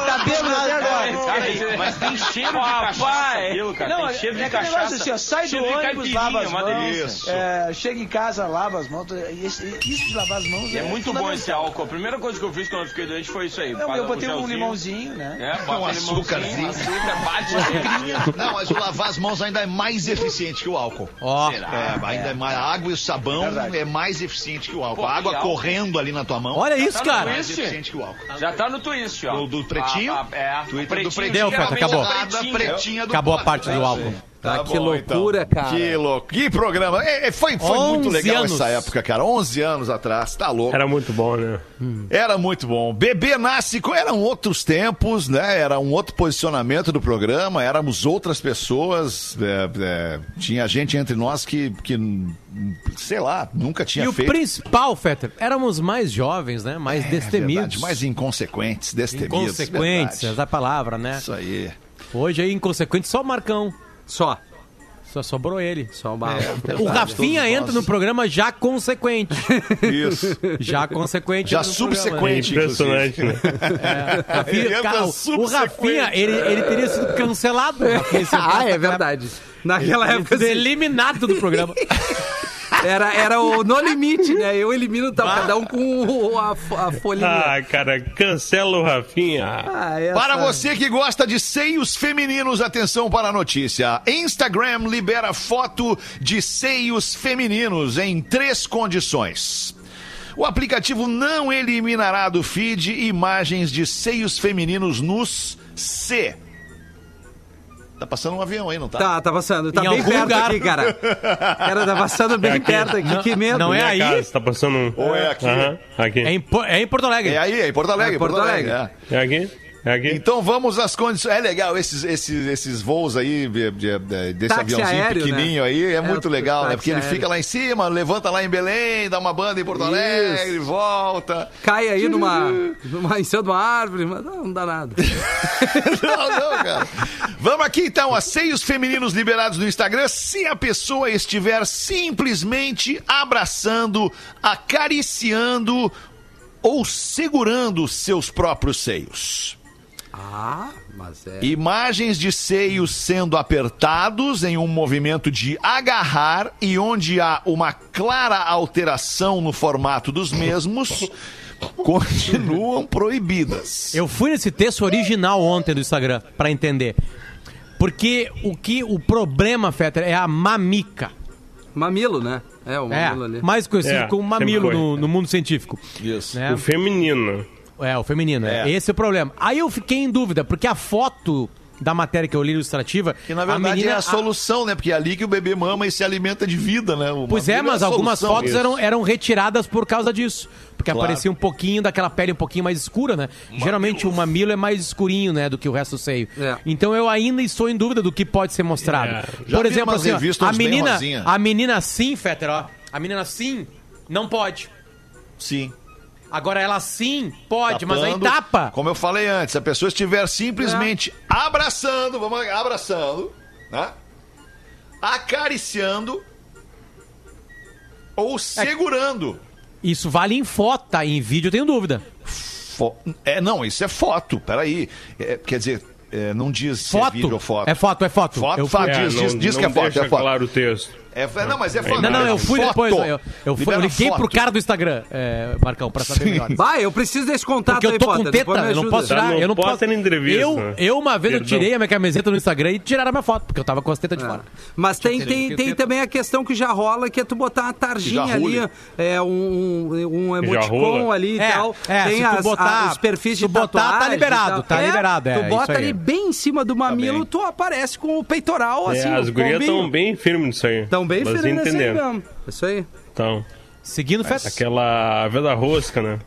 Speaker 9: Tá bêbado até agora.
Speaker 6: Mas tem cheiro de cachaça aquilo, cara.
Speaker 9: Não,
Speaker 6: tem cheiro
Speaker 9: é
Speaker 6: de
Speaker 9: aquele
Speaker 6: cachaça.
Speaker 9: negócio assim, ó, sai do
Speaker 6: cheiro de
Speaker 9: ônibus, lava as
Speaker 6: uma
Speaker 9: mãos,
Speaker 6: delícia.
Speaker 9: é, chega em casa, lava as mãos, isso de lavar as mãos
Speaker 6: E é muito bom esse álcool. A primeira coisa que eu fiz quando eu fiquei doente foi isso aí.
Speaker 9: Não, eu
Speaker 6: um
Speaker 9: botei um limãozinho, né?
Speaker 6: É, bota
Speaker 1: Um
Speaker 6: um
Speaker 1: açúcarzinho.
Speaker 6: açúcar, bate. [laughs]
Speaker 1: Não, mas o lavar as mãos ainda é mais eficiente que o álcool.
Speaker 4: Ó,
Speaker 1: É, ainda é mais, a água e o sabão é mais eficiente que o álcool.
Speaker 6: Pô,
Speaker 1: a água
Speaker 6: álcool?
Speaker 1: correndo ali na tua mão
Speaker 4: olha isso,
Speaker 6: Tá
Speaker 4: cara.
Speaker 1: é mais eficiente que o álcool.
Speaker 6: Já tá no twist, ó.
Speaker 1: Do- do pretinho?
Speaker 6: Ah, ah, é.
Speaker 1: Twitter
Speaker 6: pretinho,
Speaker 1: do pretinho.
Speaker 4: Deu, Feta,
Speaker 6: geralmente
Speaker 4: acabou.
Speaker 6: é pretinho.
Speaker 1: pretinha do
Speaker 4: Acabou a parte do álcool.
Speaker 2: Tá, que
Speaker 3: bom,
Speaker 2: loucura,
Speaker 3: então.
Speaker 2: cara.
Speaker 3: Que louco. Que programa. É, é, foi foi muito
Speaker 4: 11
Speaker 3: legal
Speaker 4: anos.
Speaker 3: essa época, cara. 11 anos atrás. Tá louco.
Speaker 5: Era muito bom, né?
Speaker 3: Era muito bom. Bebê nasce, eram outros tempos, né? Era um outro posicionamento do programa, éramos outras pessoas. é, é, tinha gente entre nós que, que, sei lá, nunca tinha
Speaker 4: E o
Speaker 3: feito.
Speaker 4: principal, Fetter, éramos mais jovens, né? Mais
Speaker 3: É
Speaker 4: destemidos.
Speaker 3: verdade, mais inconsequentes, destemidos.
Speaker 4: Inconsequentes,
Speaker 3: verdade.
Speaker 4: essa é a palavra, né?
Speaker 3: Isso aí.
Speaker 4: Hoje aí, inconsequente, só o Marcão.
Speaker 2: Só.
Speaker 4: Só sobrou ele.
Speaker 2: Só o barro.
Speaker 4: O Rafinha
Speaker 3: todos
Speaker 4: entra
Speaker 3: nós.
Speaker 4: no programa já consequente.
Speaker 3: Isso.
Speaker 4: Já consequente.
Speaker 3: Já
Speaker 4: né?
Speaker 3: subsequente,
Speaker 5: Impressionante, né?
Speaker 4: Rafinha,
Speaker 3: Ele entra
Speaker 4: cara, o-. Rafinha, ele, ele teria sido cancelado. Rafinha, [laughs]
Speaker 2: ah, é verdade. Naquela
Speaker 4: Ele
Speaker 2: época,
Speaker 4: sido
Speaker 2: assim,
Speaker 4: eliminado do programa. [laughs]
Speaker 2: era, era o no limite, né? Eu elimino tal, cada um com a, a folhinha.
Speaker 5: Ah, cara, cancela o Rafinha.
Speaker 2: Ah, essa-
Speaker 3: Para você que gosta de seios femininos, atenção para a notícia. Instagram libera foto de seios femininos em três condições. O aplicativo não eliminará do feed imagens de seios femininos nus C. Tá passando um avião aí, não tá?
Speaker 2: Tá, tá passando. Tá
Speaker 4: Em
Speaker 2: bem perto
Speaker 4: lugar.
Speaker 2: aqui, cara. Cara, tá passando bem
Speaker 5: É aqui.
Speaker 2: perto aqui.
Speaker 4: Não,
Speaker 2: que medo.
Speaker 4: não é aí?
Speaker 5: casa, tá passando um.
Speaker 3: Ou é aqui?
Speaker 5: Aham, aqui.
Speaker 4: É em, é em Porto Alegre.
Speaker 3: É aí, é em Porto Alegre.
Speaker 2: É Porto
Speaker 3: Porto Alegre.
Speaker 2: Alegre.
Speaker 3: é.
Speaker 5: É aqui? É aqui?
Speaker 3: Então vamos às condições. É legal esses, esses, esses voos aí de- de- de- desse
Speaker 2: Táxi
Speaker 3: aviãozinho
Speaker 2: aéreo,
Speaker 3: pequenininho
Speaker 2: né?
Speaker 3: aí. É,
Speaker 2: É,
Speaker 3: muito legal, né? Porque ele
Speaker 2: aéreo.
Speaker 3: fica lá em cima, levanta lá em Belém, dá uma banda em Porto
Speaker 2: Isso.
Speaker 3: Alegre, volta.
Speaker 2: Cai aí numa, numa, em cima de uma árvore, mas não, não dá nada. [laughs]
Speaker 3: Não, não, cara. Vamos aqui então, a seios femininos liberados no Instagram. Se a pessoa estiver simplesmente abraçando, acariciando ou segurando seus próprios seios.
Speaker 2: Ah, mas é.
Speaker 3: Imagens de seios sendo apertados em um movimento de agarrar e onde há uma clara alteração no formato dos mesmos [laughs] continuam proibidas.
Speaker 4: Eu fui nesse texto original ontem do Instagram pra entender. Porque o que o problema, Fetter, é a mamica.
Speaker 2: Mamilo, né? É, o
Speaker 4: É,
Speaker 2: mamilo ali.
Speaker 4: mais conhecido
Speaker 5: É,
Speaker 4: como mamilo no, no mundo científico.
Speaker 3: Isso.
Speaker 4: Né?
Speaker 5: O feminino.
Speaker 4: É, o feminino. é.
Speaker 3: É.
Speaker 4: Esse é o problema. Aí eu fiquei em dúvida, porque a foto da matéria que eu li ilustrativa.
Speaker 3: Que na verdade
Speaker 4: a menina,
Speaker 3: é a solução, né? Porque é ali que o bebê mama e se alimenta de vida, né? O
Speaker 4: Pois é,
Speaker 3: mamilo
Speaker 4: mas algumas fotos eram, eram retiradas por causa disso. Porque
Speaker 3: Claro.
Speaker 4: aparecia um pouquinho daquela pele um pouquinho mais escura, né? Geralmente o mamilo é mais escurinho, né, do que o resto do seio.
Speaker 2: É.
Speaker 4: Então eu ainda estou em dúvida do que pode ser mostrado.
Speaker 5: É.
Speaker 3: Já
Speaker 4: Por exemplo, assim, ó, a menina, a menina sim, Fetter, ó. A menina sim não pode.
Speaker 3: Sim.
Speaker 4: Agora ela sim pode, mas aí
Speaker 3: Tapando.
Speaker 4: tapa.
Speaker 3: Como eu falei antes, se a pessoa estiver simplesmente abraçando, vamos lá, abraçando, né? Acariciando ou segurando.
Speaker 4: Isso vale em foto, tá? Em vídeo eu tenho dúvida.
Speaker 3: Fo- É, não, isso é foto, peraí. É, quer dizer, é, não diz se
Speaker 4: Foto.
Speaker 3: é vídeo ou foto.
Speaker 4: É foto, é foto.
Speaker 3: Foto,
Speaker 4: Eu fui-
Speaker 3: diz, diz, diz que é
Speaker 5: não
Speaker 3: foto,
Speaker 5: deixa
Speaker 3: é foto.
Speaker 5: claro o texto.
Speaker 3: É, não, mas é foto.
Speaker 4: Não, não, eu fui
Speaker 3: Foto.
Speaker 4: depois. Eu, eu, fui- eu liguei pro
Speaker 3: foto.
Speaker 4: cara do Instagram, é, Marcão, pra saber melhor.
Speaker 2: Vai, eu preciso desse contato
Speaker 4: Porque eu
Speaker 2: aí,
Speaker 4: tô com teta, eu não posso tirar.
Speaker 5: Tá
Speaker 4: eu não posso.
Speaker 5: Potter entrevista,
Speaker 4: Eu,
Speaker 5: né?
Speaker 4: eu uma vez eu
Speaker 5: Perdão.
Speaker 4: tirei a minha camiseta no Instagram e tiraram a minha foto, porque eu tava com as tetas de fora.
Speaker 2: Mas tem,
Speaker 4: eu
Speaker 2: tem,
Speaker 4: ter-
Speaker 2: tem
Speaker 4: ter-
Speaker 2: também a questão que já rola, que é tu botar uma tarjinha ali, é, um, um, emoticon ali e
Speaker 4: É,
Speaker 2: tal.
Speaker 4: é,
Speaker 2: tem
Speaker 4: se tu
Speaker 2: as-
Speaker 4: botar-
Speaker 2: a- os perfis de
Speaker 4: botar, tá liberado, tá liberado, é,
Speaker 2: Tu bota ali bem em cima do mamilo,
Speaker 3: bem.
Speaker 2: tu aparece com o peitoral,
Speaker 5: É,
Speaker 2: assim,
Speaker 5: as gurias estão bem firmes nisso aí.
Speaker 2: Bem
Speaker 5: Elas
Speaker 2: firmes assim
Speaker 5: entendendo.
Speaker 2: mesmo. Isso aí.
Speaker 5: Então,
Speaker 4: Seguindo, Feta.
Speaker 5: Aquela veda rosca, né?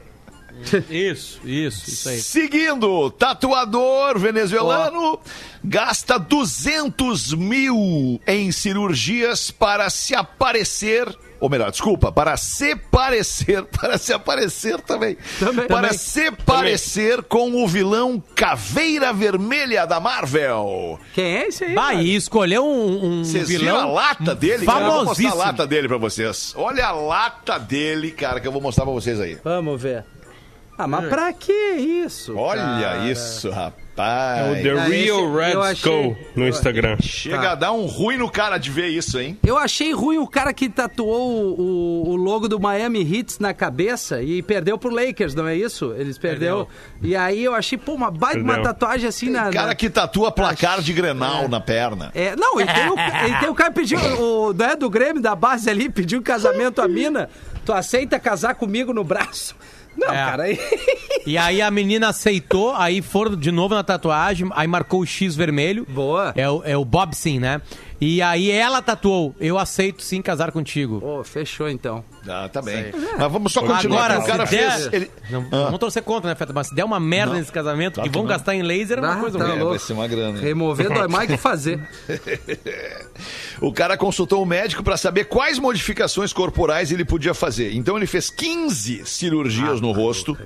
Speaker 5: [laughs]
Speaker 4: Isso, isso, isso aí.
Speaker 3: Seguindo, tatuador venezuelano gasta 200 mil em cirurgias para se aparecer. Ou melhor, desculpa, para se parecer, [laughs] para se aparecer também.
Speaker 2: Também.
Speaker 3: para
Speaker 2: Também.
Speaker 3: se parecer com o vilão Caveira Vermelha da Marvel.
Speaker 2: Quem é esse aí?
Speaker 4: Bah,
Speaker 2: cara?
Speaker 4: e escolheu um, um
Speaker 3: Vocês viram a
Speaker 4: vilão
Speaker 3: lata dele? Cara, eu vou mostrar a lata dele pra vocês. Olha a lata dele, cara, que eu vou mostrar pra vocês aí.
Speaker 2: Vamos ver. Ah, mas pra que isso?
Speaker 3: Olha
Speaker 2: cara?
Speaker 3: isso, rapaz.
Speaker 5: É o The
Speaker 2: Ah,
Speaker 5: Real Red
Speaker 2: achei-
Speaker 5: Skull no
Speaker 2: eu-
Speaker 5: Instagram.
Speaker 3: Chega a dar um ruim no cara de ver isso, hein?
Speaker 2: Eu achei ruim o cara que tatuou o, o- o logo do Miami Heat na cabeça e perdeu pro Lakers, não é isso? Eles perdeu. E aí eu achei, pô, uma baita uma
Speaker 5: Perdeu.
Speaker 2: tatuagem assim na.
Speaker 3: Cara
Speaker 2: na-
Speaker 3: que tatua placar de Grenal na perna.
Speaker 2: É, não, ele tem, o, ele tem o cara que pediu, o né, do Grêmio, da base ali, pediu casamento à mina. Tu aceita casar comigo no braço? Não,
Speaker 4: É.
Speaker 2: cara, aí.
Speaker 4: E aí a menina aceitou, aí foram de novo na tatuagem, aí marcou o X vermelho.
Speaker 2: Boa.
Speaker 4: É o, é o Bob Sim, né? E aí ela tatuou, eu aceito sim casar contigo.
Speaker 2: Pô, fechou então.
Speaker 3: Ah, tá bem. Mas vamos só continuar.
Speaker 4: Agora,
Speaker 3: o cara
Speaker 4: se der,
Speaker 3: fez. Ele...
Speaker 4: Não,
Speaker 3: Ah.
Speaker 4: Vamos torcer contra, né, Feta? Mas se der uma merda nesse casamento,
Speaker 3: Claro
Speaker 4: que
Speaker 3: que
Speaker 4: vão
Speaker 3: não.
Speaker 4: gastar em laser, é uma
Speaker 2: Ah,
Speaker 4: coisa
Speaker 2: tá
Speaker 4: ruim.
Speaker 2: louco.
Speaker 3: vai ser uma grana. hein?
Speaker 2: Remover dói mais que fazer. [laughs]
Speaker 3: O cara consultou o médico para saber quais modificações corporais ele podia fazer. Então ele fez 15 cirurgias
Speaker 2: Ah,
Speaker 3: no
Speaker 2: tá
Speaker 3: rosto,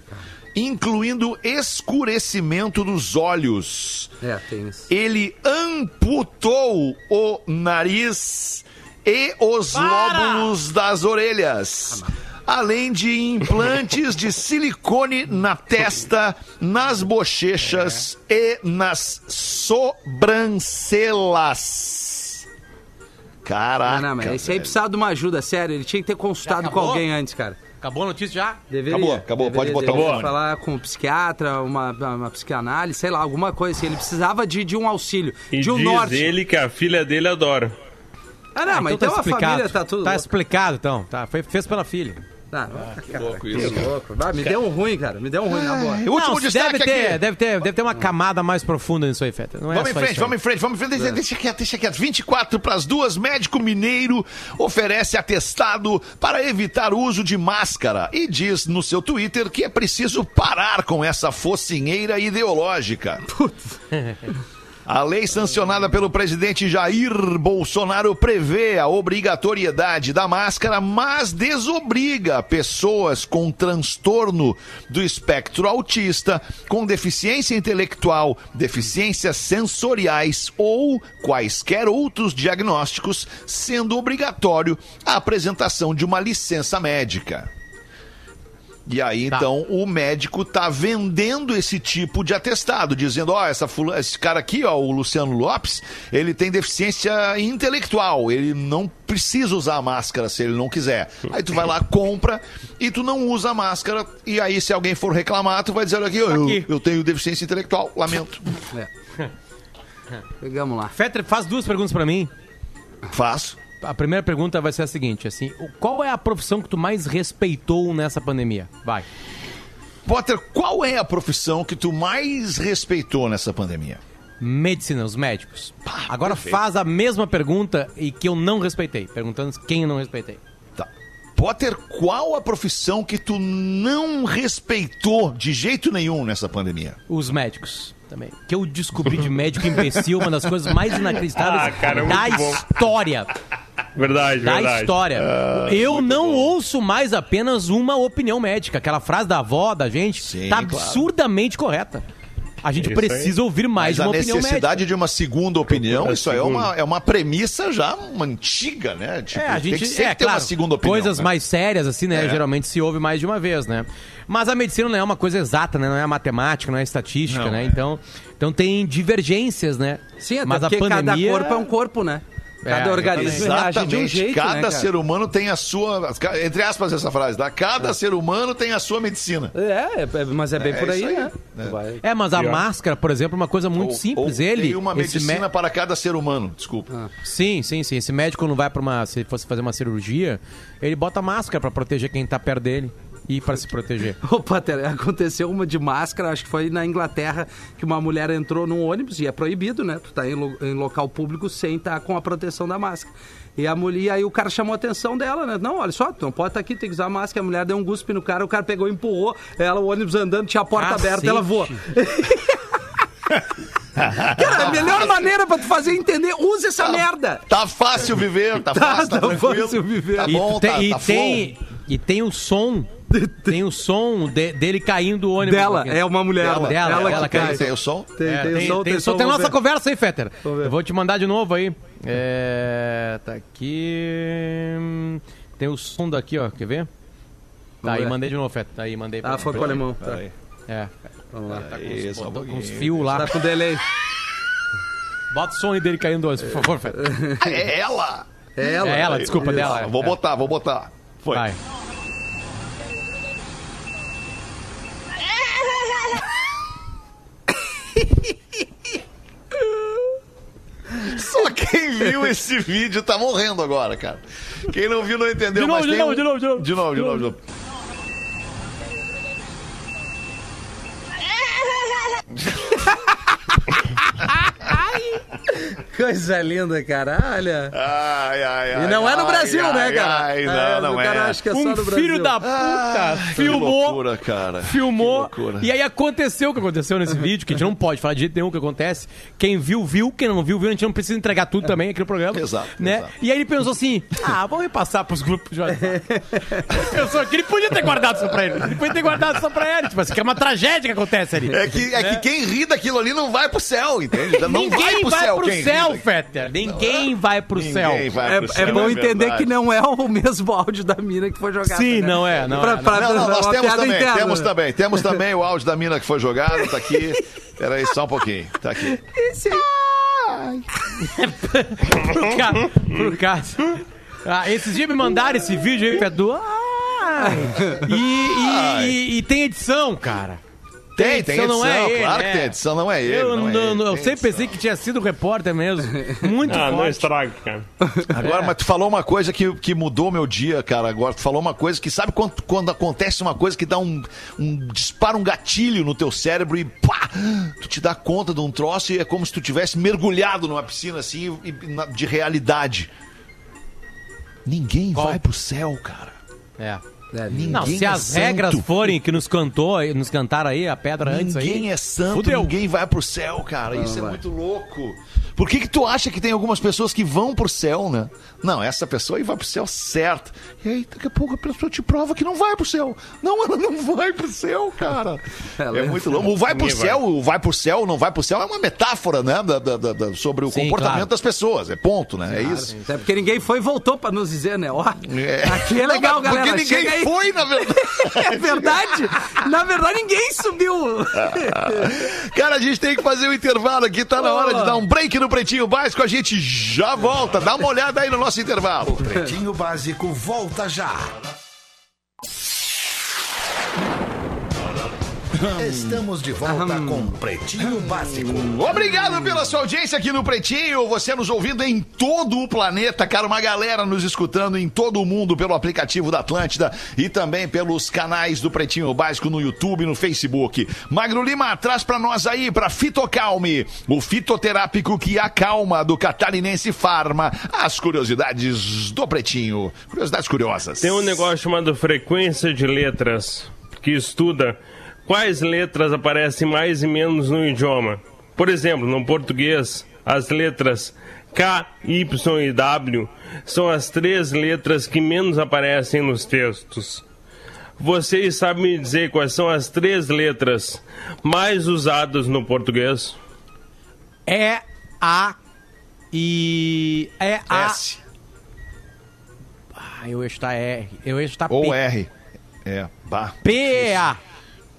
Speaker 3: incluindo escurecimento dos olhos.
Speaker 2: É, tem isso.
Speaker 3: Ele amputou o nariz e os lóbulos das orelhas. Além de implantes de [laughs] silicone na testa, nas bochechas e nas sobrancelhas. Caraca.
Speaker 2: Ah, não, mas esse aí
Speaker 3: velho.
Speaker 2: precisava de uma ajuda, sério. Ele tinha que ter consultado com
Speaker 4: acabou?
Speaker 2: alguém antes, cara.
Speaker 4: Acabou a notícia já?
Speaker 2: Deveria.
Speaker 3: Acabou, acabou. Pode
Speaker 2: Deveria,
Speaker 3: botar o
Speaker 2: falar com um psiquiatra, uma, uma psicanálise, sei lá, alguma coisa assim. Ele precisava de, de um auxílio,
Speaker 5: E
Speaker 2: de um
Speaker 5: diz
Speaker 2: norte.
Speaker 5: ele que a filha dele adora.
Speaker 2: Ah, não, mas então, a família tá tudo...
Speaker 4: Tá
Speaker 2: louco.
Speaker 4: explicado, então. Tá, foi, fez pela filha.
Speaker 2: Tá, cara,
Speaker 3: louco
Speaker 2: que
Speaker 3: isso.
Speaker 2: louco. Ah, me deu um ruim, cara. Me deu um ruim, na boa.
Speaker 3: O último
Speaker 4: Não,
Speaker 3: destaque
Speaker 4: deve ter,
Speaker 3: aqui.
Speaker 4: deve, ter, deve ter uma camada mais profunda nisso aí, Feta. Não é
Speaker 3: Vamos em frente, vamos em frente, vamos em frente. Deixa, deixa quieto, deixa quieto. 24 para as duas, médico mineiro oferece atestado para evitar o uso de máscara e diz no seu Twitter que é preciso parar com essa focinheira ideológica. [laughs] A lei sancionada pelo presidente Jair Bolsonaro prevê a obrigatoriedade da máscara, mas desobriga pessoas com transtorno do espectro autista, com deficiência intelectual, deficiências sensoriais ou quaisquer outros diagnósticos, sendo obrigatório a apresentação de uma licença médica. E aí,
Speaker 4: Tá.
Speaker 3: então, o médico tá vendendo esse tipo de atestado, dizendo, ó, essa fula- esse cara aqui, ó, o Luciano Lopes, ele tem deficiência intelectual, ele não precisa usar a máscara se ele não quiser. Aí tu vai lá, compra e tu não usa a máscara, e aí se alguém for reclamar, tu vai dizer, olha aqui, ó, eu,
Speaker 4: Aqui.
Speaker 3: eu tenho deficiência intelectual, lamento.
Speaker 2: É. [laughs] Pegamos lá.
Speaker 4: Fetter, faz duas perguntas pra mim.
Speaker 3: Faço.
Speaker 4: A primeira pergunta vai ser a seguinte, assim, qual é a profissão que tu mais respeitou nessa pandemia? Vai.
Speaker 3: Potter, qual é a profissão que tu mais respeitou nessa pandemia?
Speaker 4: Medicina, os médicos. Agora
Speaker 3: perfeito.
Speaker 4: faz a mesma pergunta e que eu não respeitei, perguntando quem eu não respeitei.
Speaker 3: Tá. Potter, qual a profissão que tu não respeitou de jeito nenhum nessa pandemia?
Speaker 4: Os médicos também. Que eu descobri de médico imbecil, uma das coisas mais inacreditáveis
Speaker 5: Ah, cara, é
Speaker 4: da
Speaker 5: bom.
Speaker 4: história.
Speaker 5: Verdade,
Speaker 4: Da
Speaker 5: verdade.
Speaker 4: história. eu não ouço mais apenas uma opinião médica. Aquela frase da avó da gente
Speaker 3: Sim,
Speaker 4: tá
Speaker 3: claro.
Speaker 4: absurdamente correta. A gente
Speaker 5: Isso aí.
Speaker 4: precisa ouvir mais
Speaker 3: Mas a
Speaker 4: uma opinião
Speaker 3: necessidade
Speaker 4: médica.
Speaker 3: de uma segunda opinião, isso aí é uma, é uma premissa já antiga, né? Tipo,
Speaker 4: É, a
Speaker 3: tem
Speaker 4: gente
Speaker 3: que sempre
Speaker 4: é,
Speaker 3: ter
Speaker 4: claro,
Speaker 3: uma segunda opinião.
Speaker 4: Coisas
Speaker 3: né?
Speaker 4: mais sérias, assim, né?
Speaker 3: É.
Speaker 4: Geralmente se ouve mais de uma vez, né? Mas a medicina não é uma coisa exata, né? Não é matemática, não é estatística,
Speaker 3: Não,
Speaker 4: né?
Speaker 3: é.
Speaker 4: Então, então tem divergências, né?
Speaker 2: Sim, até
Speaker 4: Mas a pandemia...
Speaker 2: cada corpo é um corpo, né? Cada
Speaker 4: É,
Speaker 2: organismo reage de um
Speaker 3: Exatamente.
Speaker 2: jeito,
Speaker 3: Cada
Speaker 2: né,
Speaker 3: ser humano tem a sua. Entre aspas, essa frase, tá? Cada ser humano tem a sua medicina.
Speaker 2: É, é, é, mas é bem
Speaker 3: É
Speaker 2: por aí,
Speaker 3: aí.
Speaker 2: né?
Speaker 3: É.
Speaker 4: É, mas a
Speaker 5: Pior.
Speaker 4: máscara, por exemplo, é uma coisa muito
Speaker 3: Ou-
Speaker 4: simples.
Speaker 3: ou
Speaker 4: Ele.
Speaker 3: Tem uma medicina
Speaker 4: mé-
Speaker 3: para cada ser humano, desculpa.
Speaker 4: Sim, sim, sim. Esse médico não vai pra uma. Se fosse fazer uma cirurgia, ele bota máscara pra proteger quem tá perto dele e pra se proteger. [laughs]
Speaker 2: Opa, aconteceu uma de máscara, acho que foi na Inglaterra, que uma mulher entrou num ônibus, e é proibido, né? Tu tá em, lo- em local público sem estar com a proteção da máscara. E a mulher, aí o cara chamou a atenção dela, né? Não, olha só, tu não pode estar aqui, tem que usar máscara. A mulher deu um guspe no cara, o cara pegou e empurrou. Ela, o ônibus andando, tinha a porta aberta, ela voou. [laughs] Cara, a melhor [laughs] maneira pra tu fazer é entender, usa essa merda.
Speaker 3: Tá fácil viver, tá,
Speaker 2: Tá,
Speaker 3: fácil, tá,
Speaker 2: tá
Speaker 3: tranquilo.
Speaker 2: fácil viver.
Speaker 3: Tá
Speaker 4: E
Speaker 3: bom,
Speaker 4: tem,
Speaker 3: tá,
Speaker 4: e,
Speaker 3: tá
Speaker 4: tem, e tem o som. [laughs] Tem o som de- dele caindo do ônibus.
Speaker 2: Dela,
Speaker 4: aqui.
Speaker 2: é uma mulher.
Speaker 3: Dela,
Speaker 4: dela,
Speaker 2: ela
Speaker 4: ela
Speaker 2: que
Speaker 4: cai.
Speaker 3: Tem o som?
Speaker 2: Tem,
Speaker 4: É,
Speaker 2: tem,
Speaker 4: tem,
Speaker 2: o som,
Speaker 4: tem,
Speaker 2: tem
Speaker 4: som,
Speaker 2: som,
Speaker 4: tem nossa
Speaker 2: ver.
Speaker 4: conversa aí, Fetter. Eu vou te mandar de novo aí. É, tá aqui. Tem o som daqui, ó. Quer ver? Tá aí, mandei de novo, Fetter. Tá aí, mandei.
Speaker 2: Ah, foi pro alemão. Tá.
Speaker 4: É,
Speaker 2: Vamos lá.
Speaker 3: Aí, só um
Speaker 4: com
Speaker 3: pouquinho.
Speaker 4: uns fios lá.
Speaker 2: Tá com delay.
Speaker 4: Bota o som aí dele caindo do ônibus, por favor, Fetter. [laughs]
Speaker 3: É ela!
Speaker 2: É ela.
Speaker 4: É ela, desculpa,
Speaker 3: Isso.
Speaker 4: dela.
Speaker 3: Vou
Speaker 4: É.
Speaker 3: botar, vou botar. Foi.
Speaker 4: Vai. [laughs]
Speaker 3: Só quem viu esse vídeo tá morrendo agora, cara. Quem não viu não entendeu,
Speaker 4: De novo,
Speaker 3: mas
Speaker 4: de
Speaker 3: tem
Speaker 4: novo,
Speaker 3: um-
Speaker 4: de novo, de novo.
Speaker 3: De novo, de novo, de novo. [laughs]
Speaker 2: Coisa linda, cara. Olha.
Speaker 3: Ai, ai, ai.
Speaker 2: E não é no Brasil,
Speaker 3: ai,
Speaker 2: né, cara?
Speaker 3: Ai,
Speaker 2: É,
Speaker 3: não, não é.
Speaker 2: cara acha que é só
Speaker 4: Um
Speaker 2: no Brasil.
Speaker 4: filho da puta
Speaker 3: Que
Speaker 4: filmou.
Speaker 3: loucura, cara.
Speaker 4: Filmou.
Speaker 3: Que loucura.
Speaker 4: E aí aconteceu o que aconteceu nesse vídeo, que a gente não pode falar de jeito nenhum o que acontece. Quem viu, viu. Quem não viu, viu. A gente não precisa entregar tudo também aqui no programa.
Speaker 3: Exato,
Speaker 4: Né?
Speaker 3: exato.
Speaker 4: E aí ele pensou assim: ah, vamos repassar pros grupos de WhatsApp. Pensou que ele podia ter guardado só pra ele. Ele podia ter guardado só pra ele. Tipo assim, que é uma tragédia que acontece ali.
Speaker 3: É que, é que quem ri daquilo ali não vai pro céu, entende? Não
Speaker 4: Ninguém
Speaker 3: vai pro céu, ri
Speaker 4: céu. Fetter. Ninguém vai pro céu.
Speaker 3: Vai
Speaker 2: É,
Speaker 3: pro
Speaker 2: é
Speaker 3: céu,
Speaker 2: bom entender
Speaker 3: verdade.
Speaker 2: que não é o mesmo áudio da mina que foi jogada.
Speaker 4: Sim,
Speaker 2: né?
Speaker 4: não é, não
Speaker 2: Pra-
Speaker 4: é.
Speaker 2: pra-
Speaker 3: Não, não,
Speaker 2: pra-
Speaker 3: nós temos também,
Speaker 2: interna.
Speaker 3: temos também. Temos [laughs] também o áudio da mina que foi jogado, tá aqui. Peraí, só um pouquinho. Tá aqui. [laughs]
Speaker 4: pro, ca... pro caso. Ah, esses dias me mandaram esse vídeo aí, Fedu. Ai. E, e- e- e tem edição, cara.
Speaker 3: Tem, tem edição,
Speaker 4: não é ele,
Speaker 3: claro
Speaker 4: é.
Speaker 3: que tem edição, não é ele.
Speaker 4: Eu,
Speaker 3: não é
Speaker 4: não-
Speaker 3: ele,
Speaker 4: não- eu sempre
Speaker 3: edição.
Speaker 4: pensei que tinha sido repórter mesmo. [laughs] Muito
Speaker 5: Ah, não
Speaker 4: forte.
Speaker 5: estraga, cara.
Speaker 3: Agora, mas tu falou uma coisa que, que mudou meu dia, cara. Agora, tu falou uma coisa que sabe quando, quando acontece uma coisa que dá um, um. dispara um gatilho no teu cérebro e pá! Tu te dá conta de um troço e é como se tu tivesse mergulhado numa piscina assim e- e na- de realidade. Ninguém
Speaker 4: Qual?
Speaker 3: vai pro céu, cara.
Speaker 4: É.
Speaker 3: Ninguém
Speaker 4: Não, se
Speaker 3: é
Speaker 4: as
Speaker 3: santo.
Speaker 4: regras forem que nos cantou, nos cantaram aí a pedra antes aí.
Speaker 3: Ninguém é santo,
Speaker 4: fudeu.
Speaker 3: ninguém vai pro céu, cara. Isso é muito louco. Por que que tu acha que tem algumas pessoas que vão pro céu, né? Não, essa pessoa aí vai pro céu certo. E aí, daqui a pouco a pessoa te prova que não vai pro céu. Não, ela não vai pro céu, cara.
Speaker 2: Ela
Speaker 3: É
Speaker 2: é-
Speaker 3: muito louco. O vai pro céu, o vai pro céu, não vai pro céu é uma metáfora, né? da- da- da- sobre o
Speaker 4: Sim,
Speaker 3: comportamento
Speaker 4: claro.
Speaker 3: das pessoas. É ponto, né? É isso.
Speaker 2: Até porque ninguém foi e voltou pra nos dizer, né? Ó,
Speaker 3: É.
Speaker 2: aqui é legal,
Speaker 3: Não,
Speaker 2: galera.
Speaker 3: Porque ninguém
Speaker 2: aí.
Speaker 3: foi, na verdade. [laughs]
Speaker 2: É verdade. Na verdade, ninguém subiu. [laughs]
Speaker 3: Cara, a gente tem que fazer o intervalo aqui. Tá na hora de dar um break no Pretinho Básico. A gente já volta. Dá uma olhada aí no nosso intervalo.
Speaker 10: Pretinho Básico volta já. Estamos de volta com Pretinho Básico.
Speaker 3: Obrigado pela sua audiência aqui no Pretinho. Você nos ouvindo em todo o planeta, cara. Uma galera nos escutando em todo o mundo pelo aplicativo da Atlântida e também pelos canais do Pretinho Básico no YouTube e no Facebook. Magro Lima, traz pra nós aí, pra Fitocalme, o fitoterápico que acalma do Catarinense Farma. As curiosidades do Pretinho. Curiosidades curiosas.
Speaker 5: Tem um negócio chamado frequência de letras, que estuda quais letras aparecem mais e menos no idioma. Por exemplo, no português, as letras K, Y e W são as três letras que menos aparecem nos textos. Vocês sabem me dizer quais são as três letras mais usadas no português?
Speaker 4: É A e. É A.
Speaker 3: S
Speaker 4: Ah, eu estar R. Eu ia estar
Speaker 3: ou
Speaker 4: P.
Speaker 3: R. É, bah.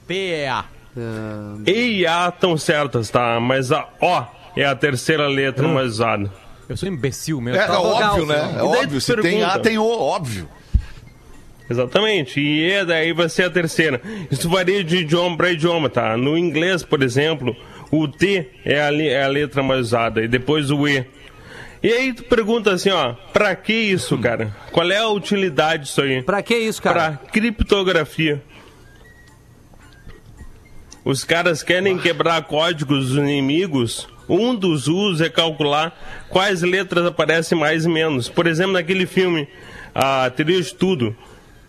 Speaker 4: P-E-A. P-E-A.
Speaker 5: E e A estão certas, tá? Mas a O é a terceira letra mais usada.
Speaker 4: Eu sou imbecil mesmo.
Speaker 3: É, é óbvio, né? É óbvio. Se tem
Speaker 5: pergunta.
Speaker 3: A, tem O, óbvio.
Speaker 5: Exatamente, e E daí vai ser a terceira. Isso varia de idioma para idioma, tá? No inglês, por exemplo, o T é a, é a letra mais usada, e depois o E. E aí tu pergunta assim, ó, pra que isso, cara? Qual é a utilidade disso aí?
Speaker 2: Pra que isso, cara?
Speaker 5: Pra criptografia. Os caras querem quebrar códigos dos inimigos, um dos usos é calcular quais letras aparecem mais e menos. Por exemplo, naquele filme, a Teoria de Tudo.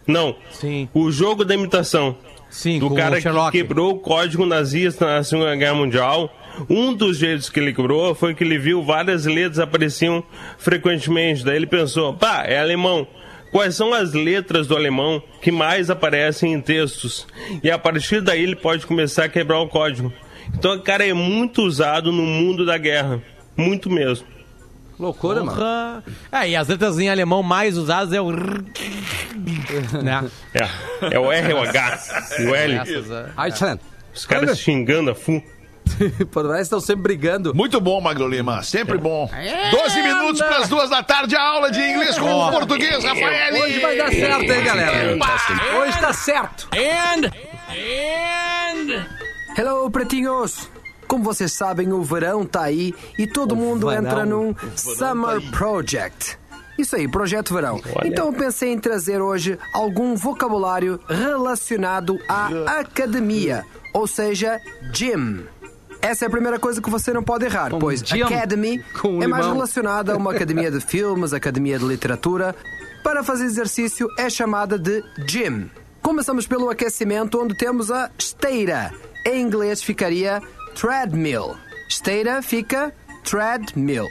Speaker 5: Não,
Speaker 4: Sim.
Speaker 5: o jogo da imitação.
Speaker 4: Sim,
Speaker 5: do cara que quebrou o código nazista na Segunda Guerra Mundial. Um dos jeitos que ele quebrou foi que ele viu várias letras apareciam frequentemente. Daí ele pensou, pá, é alemão. Quais são as letras do alemão que mais aparecem em textos? E a partir daí ele pode começar a quebrar o código. Então, cara, é muito usado no mundo da guerra. Muito mesmo.
Speaker 2: Loucura, mano.
Speaker 4: Porra. É, e as letras em alemão mais usadas é o. R. né?
Speaker 5: É, é o R, o H e o L.
Speaker 4: Essas, é.
Speaker 5: Os caras xingando a fu. [laughs]
Speaker 2: Por mais estão sempre brigando.
Speaker 3: Muito bom, Magro Lima. Sempre bom. 12 minutos para as duas da tarde, a aula de inglês com o português, Rafael.
Speaker 2: Hoje vai dar certo, hein, galera? Hoje tá certo.
Speaker 11: Hello, pretinhos! Como vocês sabem, o verão tá aí e todo mundo
Speaker 2: verão.
Speaker 11: entra num Summer Project. Isso aí, projeto verão. Então eu pensei em trazer hoje algum vocabulário relacionado à academia, ou seja, gym. Essa é a primeira coisa que você não pode errar, pois
Speaker 2: gym
Speaker 11: academy é mais
Speaker 2: limão.
Speaker 11: relacionada a uma [laughs] academia de filmes, academia de literatura. Para fazer exercício é chamada de gym. Começamos pelo aquecimento, onde temos a esteira. Em inglês ficaria treadmill. Esteira fica treadmill.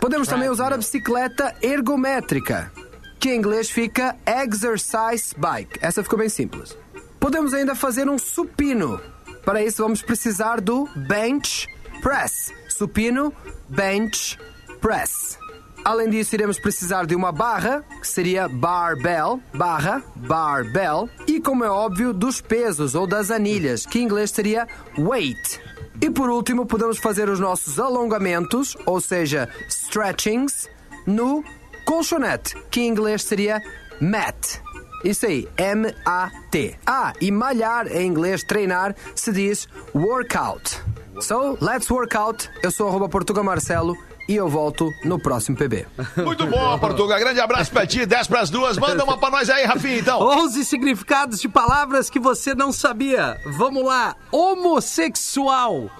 Speaker 11: Podemos também usar a bicicleta ergométrica, que em inglês fica exercise bike. Essa ficou bem simples. Podemos ainda fazer um supino. Para isso vamos precisar do bench press. Supino, bench press. Além disso, iremos precisar de uma barra, que seria barbell, barra, barbell, e como é óbvio, dos pesos ou das anilhas, que em inglês seria weight. E por último, podemos fazer os nossos alongamentos, ou seja, stretchings, no colchonete, que em inglês seria mat. Isso aí, M-A-T. Ah, e malhar em inglês, treinar, se diz workout. So, let's work out. Eu sou arroba Portuga Marcelo e eu volto no próximo PB.
Speaker 3: Muito bom, Portuga. Grande abraço pra ti. 10 pras duas. Manda uma pra nós aí, Rafinha, então.
Speaker 2: 11 significados de palavras que você não sabia. Vamos lá. Homossexual.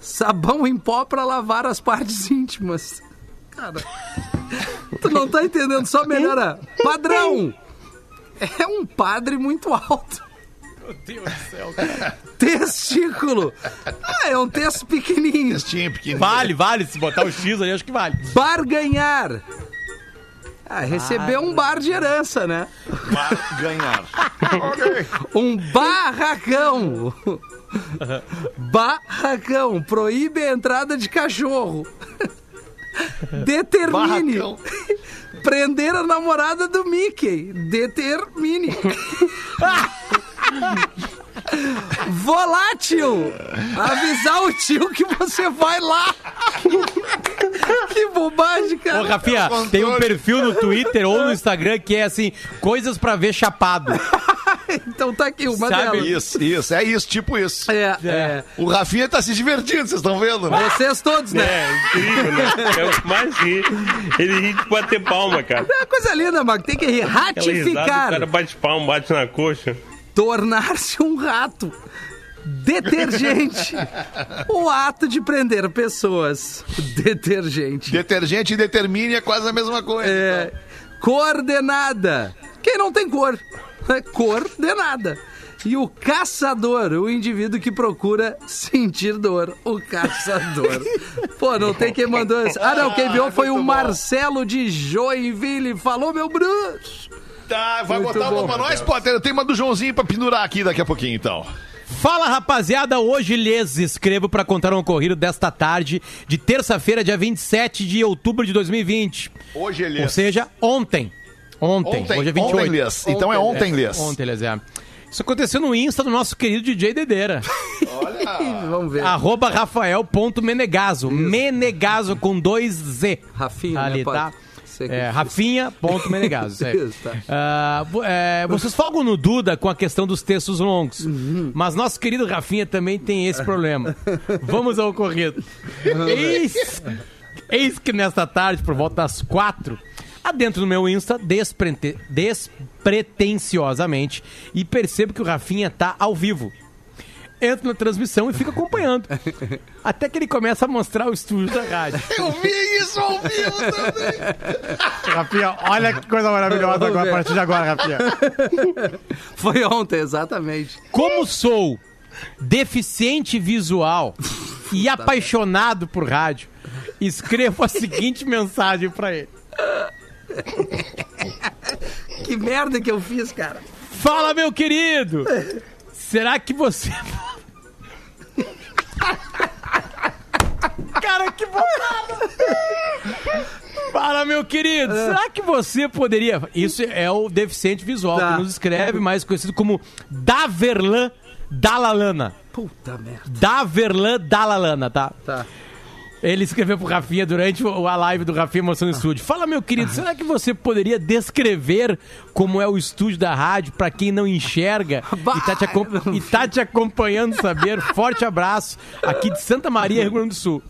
Speaker 2: Sabão em pó pra lavar as partes íntimas. Cara, tu não tá entendendo, só melhora. Padrão. É um padre muito alto.
Speaker 4: Meu Deus do céu, cara. [laughs]
Speaker 2: Testículo. Ah, é um texto pequenininho.
Speaker 3: Textinho pequenininho.
Speaker 4: Vale, vale. Se botar o X aí, acho que vale.
Speaker 2: Barganhar. Ah, recebeu um bar de herança, né?
Speaker 3: Vai ganhar. [laughs]
Speaker 2: Um barracão. Barracão. Proíbe a entrada de cachorro. [laughs] Determine.
Speaker 3: Barracão.
Speaker 2: Prender a namorada do Mickey. Determine. [laughs] Volátil. Avisar o tio que você vai lá. Que bobagem,
Speaker 4: Ô,
Speaker 2: cara.
Speaker 4: Rafinha, tem um perfil no Twitter ou no Instagram que é assim, coisas pra ver chapado. [laughs] [laughs]
Speaker 2: Então tá aqui uma
Speaker 4: Sabe
Speaker 2: delas.
Speaker 3: Isso, isso. É isso, tipo isso.
Speaker 2: É, é.
Speaker 3: O Rafinha tá se divertindo, vocês estão vendo, né?
Speaker 2: Vocês todos, né?
Speaker 5: É incrível, né? [laughs] É o que mais ri. Ele ri de bater palma, cara.
Speaker 2: É uma coisa linda, Marco. Tem que rir.
Speaker 5: Risada, o
Speaker 2: Ratificar.
Speaker 5: cara bate palma, bate na coxa.
Speaker 2: Tornar-se um rato. Detergente. [laughs] o ato de prender pessoas. Detergente.
Speaker 3: Detergente e determine é quase a mesma coisa.
Speaker 2: É, coordenada. Quem não tem cor? [laughs] É coordenada. E o caçador, o indivíduo que procura sentir dor. O caçador. [laughs] Pô, não tem quem mandou isso. Ah, não, quem enviou foi o Marcelo de Joinville. Falou, meu bruxo.
Speaker 3: Tá, vai
Speaker 2: Muito
Speaker 3: botar uma
Speaker 2: bom,
Speaker 3: pra nós, Potter? Eu tenho uma do Joãozinho pra pendurar aqui daqui a pouquinho, então.
Speaker 4: Fala rapaziada, hoje lhes escrevo pra contar um ocorrido desta tarde de terça-feira, dia 27 de outubro de 2020.
Speaker 3: Hoje ele
Speaker 4: Ou seja, ontem. Ontem.
Speaker 3: Ontem,
Speaker 4: hoje é 28.
Speaker 3: ontem, Lias. Então é ontem, Lias.
Speaker 4: Ontem, Lias, é. Isso aconteceu no Insta do nosso querido DJ Dedeira. [laughs]
Speaker 2: Vamos ver.
Speaker 4: Arroba rafael.menegaso. Menegaso com dois Z.
Speaker 2: Rafinha,
Speaker 4: Ali,
Speaker 2: né,
Speaker 4: tá? É, Rafinha.menegaso. [laughs]
Speaker 2: tá.
Speaker 4: Ah, vo- é, vocês folgam no Duda com a questão dos textos longos.
Speaker 2: Uhum.
Speaker 4: Mas nosso querido Rafinha também tem esse problema. [laughs] Vamos ao ocorrido. Eis, eis que nesta tarde, por volta das quatro, adentro no meu Insta, desprete- despretensiosamente, e percebo que o Rafinha tá ao vivo. entra na transmissão e fica acompanhando. [laughs] Até que ele começa a mostrar o estúdio da rádio. [laughs]
Speaker 3: Eu vi isso ao vivo também. [laughs]
Speaker 4: Rafinha, olha que coisa maravilhosa agora, a partir de agora, Rafinha.
Speaker 2: Foi ontem, exatamente.
Speaker 4: Como sou deficiente visual e apaixonado por rádio, escrevo a seguinte mensagem pra ele. [laughs]
Speaker 2: Que merda que eu fiz, cara.
Speaker 4: Fala, meu querido! Será que você. [laughs] Cara, que botada! Fala, meu querido! Será que você poderia. Isso é o deficiente visual
Speaker 2: Tá.
Speaker 4: que nos escreve, mais conhecido como Daverlan Dalalana.
Speaker 2: Puta merda.
Speaker 4: Daverlan Dalalana, tá?
Speaker 2: Tá.
Speaker 4: Ele escreveu pro Rafinha durante a live do Rafinha Mostrando o Estúdio. Fala, meu querido, será que você poderia descrever como é o estúdio da rádio pra quem não enxerga [laughs] e tá, te e tá te acompanhando saber? Forte abraço aqui de Santa Maria, Rio Grande do Sul.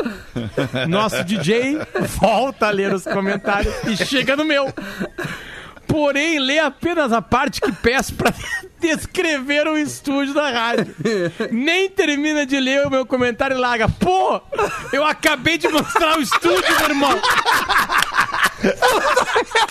Speaker 4: Nosso DJ volta a ler os comentários e chega no meu. Porém, lê apenas a parte que peço pra descrever o estúdio da rádio. Nem termina de ler o meu comentário e larga. Pô, eu acabei de mostrar o estúdio, meu irmão.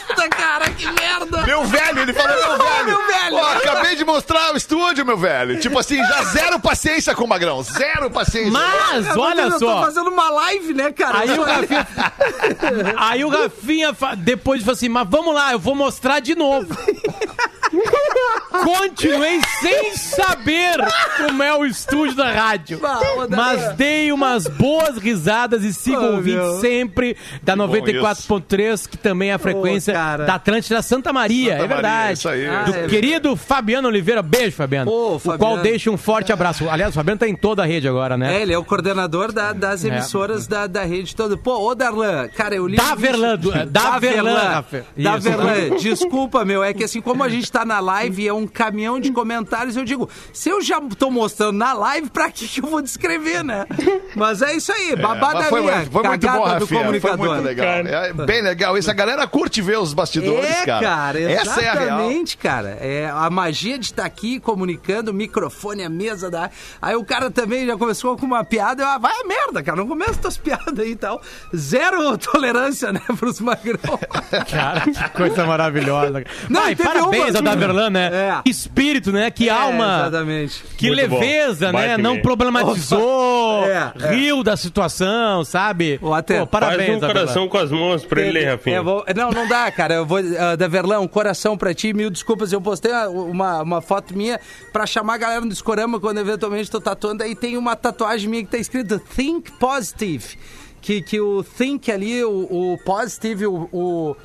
Speaker 2: Puta, cara, que merda.
Speaker 3: Meu velho, ele falou meu velho.
Speaker 2: meu velho.
Speaker 3: Ó, acabei de mostrar o estúdio, meu velho. Tipo assim, já zero paciência com o Magrão. Zero paciência.
Speaker 4: Mas, olha
Speaker 2: eu tô
Speaker 4: só.
Speaker 2: fazendo uma live, né, cara?
Speaker 4: Aí o Rafinha, [laughs] aí o Rafinha depois falou assim, mas vamos lá, eu vou mostrar de novo. [laughs] Continuei sem saber como é o estúdio da rádio. Mas dei umas boas risadas e sigo
Speaker 2: Oh,
Speaker 4: ouvindo
Speaker 2: meu.
Speaker 4: sempre da
Speaker 3: bom
Speaker 4: 94.3, que também é a frequência
Speaker 2: cara.
Speaker 4: da Atlântida Santa Maria.
Speaker 3: Santa
Speaker 4: é verdade.
Speaker 3: Maria, isso aí.
Speaker 2: Ah,
Speaker 4: Do
Speaker 2: é
Speaker 4: querido Fabiano Oliveira. Beijo, Fabiano.
Speaker 2: Ô,
Speaker 4: O
Speaker 2: Fabiano.
Speaker 4: qual deixa um forte abraço. Aliás, o Fabiano tá em toda a rede agora, né?
Speaker 2: É, ele é o coordenador da- das emissoras da, da rede toda. Pô, ô Darlan, cara, eu li.
Speaker 4: Da Verlan, do- é, da Verlan, Rafa.
Speaker 2: Da
Speaker 4: Isso.
Speaker 2: Verlan, desculpa, meu, é que assim, como a gente tá na live e é um caminhão de comentários, eu digo, se eu já tô mostrando na live, pra que, que eu vou descrever, né? Mas é isso aí,
Speaker 3: É,
Speaker 2: babada
Speaker 3: mas foi, foi muito
Speaker 2: cagada
Speaker 3: bom,
Speaker 2: do
Speaker 3: Rafinha. Foi
Speaker 2: comunicador.
Speaker 3: muito legal. É bem legal. Isso a galera curte ver os bastidores,
Speaker 2: É,
Speaker 3: cara.
Speaker 2: cara,
Speaker 3: Essa é a real.
Speaker 2: exatamente, cara. É a magia de estar aqui comunicando, o microfone, a mesa da. Aí o cara também já começou com uma piada, eu, ah, vai a merda, cara, não começa tuas piadas aí e tal. Zero tolerância, né, pros magrão. [laughs]
Speaker 4: Cara, que coisa maravilhosa.
Speaker 2: Não,
Speaker 4: Ai,
Speaker 2: e
Speaker 4: parabéns
Speaker 2: uma-
Speaker 4: ao Daverlan, né?
Speaker 2: É.
Speaker 4: Que espírito, né? Que
Speaker 2: É,
Speaker 4: alma.
Speaker 2: exatamente.
Speaker 4: Que
Speaker 5: Muito bom.
Speaker 4: leveza, né?
Speaker 5: Baita
Speaker 4: Não problematizou,
Speaker 2: É, é.
Speaker 4: riu da situação, sabe?
Speaker 2: Ô, até-
Speaker 4: Pô,
Speaker 5: Faz
Speaker 4: parabéns,
Speaker 5: um
Speaker 4: Daverlan.
Speaker 5: coração com as mãos pra ele, Rafinha.
Speaker 2: É, vou- não, não dá, cara. Eu vou, uh, da Verlã, um coração pra ti, mil desculpas. Eu postei uma, uma, uma foto minha pra chamar a galera no discorama quando eventualmente tô tatuando. Aí tem uma tatuagem minha que tá escrito Think Positive. Que, que o think ali, o, o positive, o, o,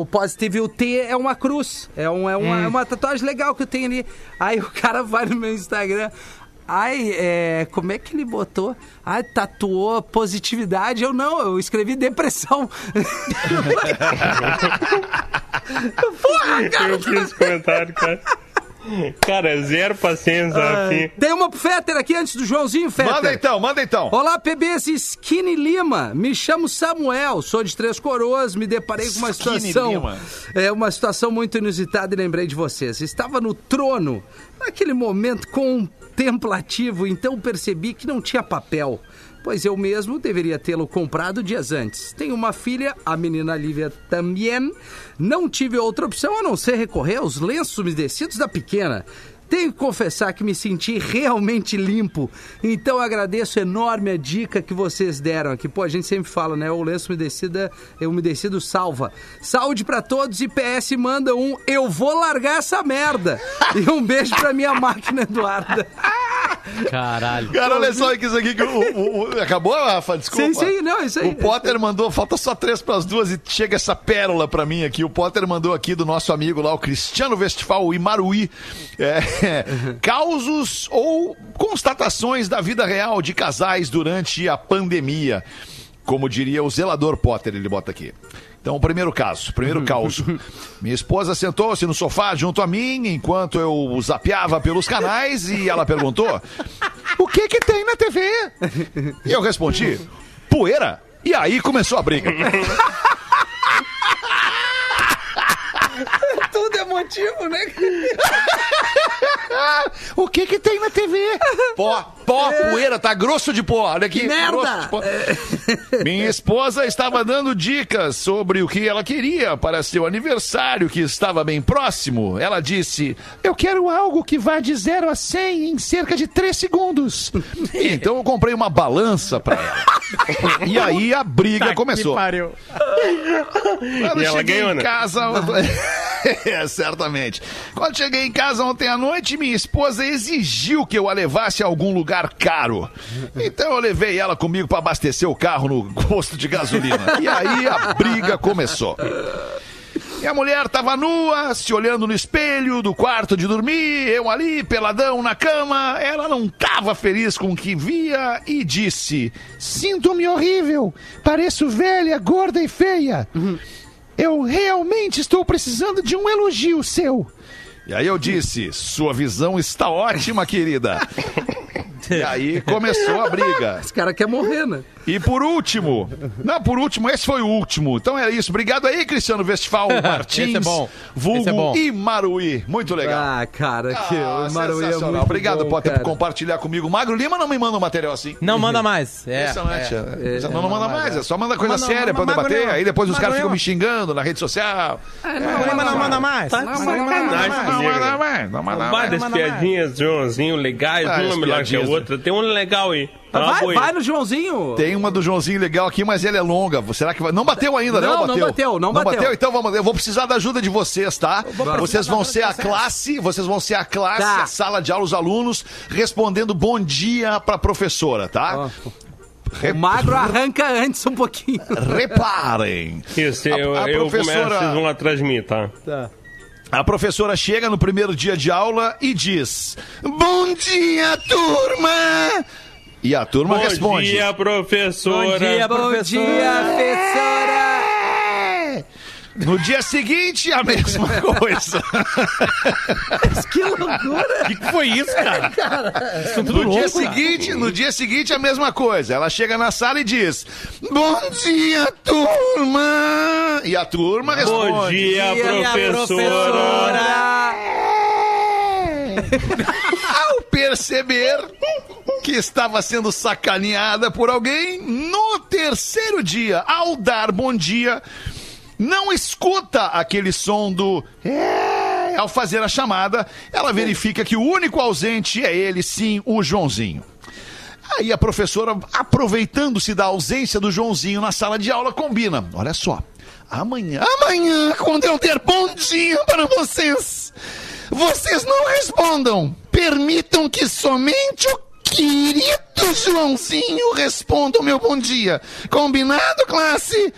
Speaker 2: o positive, o T é uma cruz. É, um, é, uma, é uma tatuagem legal que eu tenho ali. Aí o cara vai no meu Instagram. Ai, é, como é que ele botou? Ai, tatuou positividade. Eu não, eu escrevi depressão. [laughs] Porra, cara!
Speaker 5: Eu vi esse comentário, cara. Cara, zero paciência, Rafinha.
Speaker 2: Tem uma pro Fetter aqui antes do Joãozinho, Fetter.
Speaker 3: Manda então, manda então.
Speaker 2: Olá, PBs Skinny Lima. Me chamo Samuel, sou de Três Coroas. Me deparei com uma
Speaker 3: Skinny
Speaker 2: situação.
Speaker 3: Lima.
Speaker 2: É uma situação muito inusitada e lembrei de vocês. Estava no trono, naquele momento contemplativo, então percebi que não tinha papel. Pois eu mesmo deveria tê-lo comprado dias antes. Tenho uma filha, a menina Lívia também. Não tive outra opção a não ser recorrer aos lenços umedecidos da pequena. Tenho que confessar que me senti realmente limpo. Então agradeço enorme a dica que vocês deram aqui. Pô, a gente sempre fala, né? O lenço umedecido, é umedecido salva. Saúde pra todos e PS manda um eu vou largar essa merda. E um beijo pra minha máquina Eduarda. [laughs]
Speaker 4: Caralho.
Speaker 3: Cara, olha só isso aqui que o, o- o- acabou, Rafa? Desculpa.
Speaker 2: Sim, sim, não, isso aí.
Speaker 3: O Potter mandou, falta só três pras duas e chega essa pérola pra mim aqui. O Potter mandou aqui do nosso amigo lá, o Cristiano Westphal Imaruí. É, [laughs] causos ou constatações da vida real de casais durante a pandemia. Como diria o zelador Potter, ele bota aqui. Então, o primeiro caso, primeiro caos. [laughs] Minha esposa sentou-se no sofá junto a mim enquanto eu zapeava pelos canais e ela perguntou: O que que tem na TV? E eu respondi: Poeira. E aí começou a briga. [laughs]
Speaker 2: Tudo é motivo, né? [laughs]
Speaker 3: o que que tem na TV? Pó, pó, poeira, tá grosso de pó. Olha aqui.
Speaker 2: Que merda!
Speaker 3: grosso de pó. [laughs] Minha esposa estava dando dicas sobre o que ela queria para seu aniversário, que estava bem próximo. Ela disse: Eu quero algo que vá de 0 a 100 em cerca de 3 segundos. [laughs] então eu comprei uma balança para ela. E aí a briga começou.
Speaker 4: pariu.
Speaker 3: Quando
Speaker 5: E ela
Speaker 3: cheguei
Speaker 5: ganhou,
Speaker 3: em
Speaker 5: né?
Speaker 3: casa. é, certamente. Quando cheguei em casa ontem à noite, minha esposa exigiu que eu a levasse a algum lugar caro. Então eu levei ela comigo para abastecer o carro no posto de gasolina. E aí a briga começou. E a mulher tava nua, se olhando no espelho do quarto de dormir, eu ali, peladão na cama. Ela não tava feliz com o que via e disse: Sinto-me horrível, pareço velha, gorda e feia. Eu realmente estou precisando de um elogio seu. E aí eu disse: Sua visão está ótima, querida. [laughs] E aí começou a briga.
Speaker 2: Esse cara quer morrer, né?
Speaker 3: E por último, não, por último, esse foi o último. Então é isso. Obrigado aí, Cristiano Westphal Martins. [laughs]
Speaker 4: Esse é bom.
Speaker 3: Vulgo
Speaker 4: Esse é bom.
Speaker 3: Imaruí. Muito legal.
Speaker 2: Ah, cara, que
Speaker 3: Ah,
Speaker 2: o Maruí é muito
Speaker 3: Obrigado,
Speaker 2: bom,
Speaker 3: Potter, por compartilhar comigo. Magro Lima não me manda um material assim.
Speaker 4: Não manda mais. É,
Speaker 3: Impressionante.
Speaker 4: é.
Speaker 3: É, não, não manda mais, é só manda coisa
Speaker 4: Manda-
Speaker 3: séria pra eu
Speaker 4: manda-
Speaker 3: debater.
Speaker 4: Magro
Speaker 3: Aí depois os
Speaker 4: Magro
Speaker 3: caras ficam me xingando na rede social.
Speaker 2: Ah,
Speaker 4: Não, Lima não manda mais.
Speaker 2: Tá,
Speaker 4: Não
Speaker 2: tá,
Speaker 4: manda
Speaker 2: tá,
Speaker 4: mais.
Speaker 3: Não manda mais, não manda mais.
Speaker 5: Várias
Speaker 4: manda mais.
Speaker 5: piadinhas de Joãozinho legais,
Speaker 3: Várias
Speaker 5: uma melhor que a
Speaker 3: piadinhas.
Speaker 5: outra. Tem um legal aí. Tá
Speaker 2: Vai, vai no Joãozinho.
Speaker 3: Tem uma do Joãozinho legal aqui, mas ela é longa. Será que vai? Não bateu ainda, né?
Speaker 2: Não,
Speaker 3: Ou
Speaker 2: não bateu, não bateu.
Speaker 3: Então vamos, eu vou precisar da ajuda de vocês, tá? Vocês vão ser a classe, vocês vão ser a classe,
Speaker 2: Tá.
Speaker 3: a sala de aula, os alunos respondendo bom dia pra professora, tá?
Speaker 2: O magro arranca antes um pouquinho.
Speaker 3: Reparem.
Speaker 5: Isso,
Speaker 3: A-
Speaker 5: eu,
Speaker 3: a
Speaker 5: eu
Speaker 3: professora-
Speaker 5: começo, vocês vão atrás de mim, tá?
Speaker 3: A professora chega no primeiro dia de aula e diz: Bom dia, turma! E a turma
Speaker 5: Bom
Speaker 3: responde:
Speaker 5: dia, professora.
Speaker 4: Bom dia,
Speaker 2: Bom
Speaker 4: professora.
Speaker 2: dia, professora.
Speaker 3: No dia seguinte, a mesma [laughs] coisa.
Speaker 2: Que loucura.
Speaker 4: O que que foi isso, cara? [laughs] São tudo
Speaker 3: No dia
Speaker 4: cara.
Speaker 3: seguinte, no dia seguinte, a mesma coisa. Ela chega na sala e diz: Bom dia, turma! E a turma responde:
Speaker 5: Bom dia,
Speaker 2: Dia,
Speaker 5: professora. [laughs]
Speaker 3: Ao perceber que estava sendo sacaneada por alguém, no terceiro dia, ao dar bom dia, não escuta aquele som do é. Ao fazer a chamada, ela verifica que o único ausente é ele, sim, o Joãozinho. Aí a professora, aproveitando-se da ausência do Joãozinho na sala de aula, combina. Olha só. Amanhã, amanhã, quando eu der bom dia para vocês, vocês não respondam. Permitam que somente o querido Joãozinho responda o meu bom dia. Combinado, classe?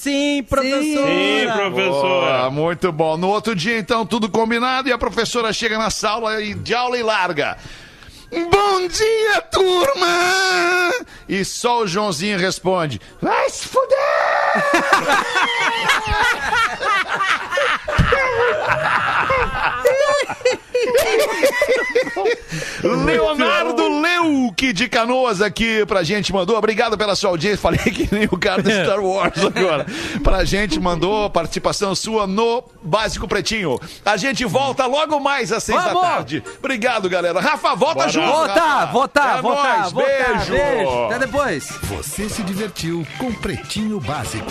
Speaker 4: Sim, professora.
Speaker 5: Sim, professora.
Speaker 3: Ah, muito bom. No outro dia, então, tudo combinado e a professora chega na sala e- de aula e larga. Bom dia, turma! E só o Joãozinho responde: Vai se fuder! [laughs] Leonardo Leuque de Canoas aqui pra gente mandou. Obrigado pela sua audiência. Falei que nem o cara do Star Wars agora. Pra gente mandou participação sua no Básico Pretinho. A gente volta logo mais às seis da
Speaker 2: Vamos!
Speaker 3: tarde. Obrigado, galera. Rafa, volta
Speaker 5: Bora.
Speaker 3: junto.
Speaker 2: Votar,
Speaker 3: Rafa.
Speaker 2: votar,
Speaker 3: É
Speaker 2: votar.
Speaker 3: Beijo.
Speaker 2: Beijo. Até depois.
Speaker 10: Você se divertiu com Pretinho Básico.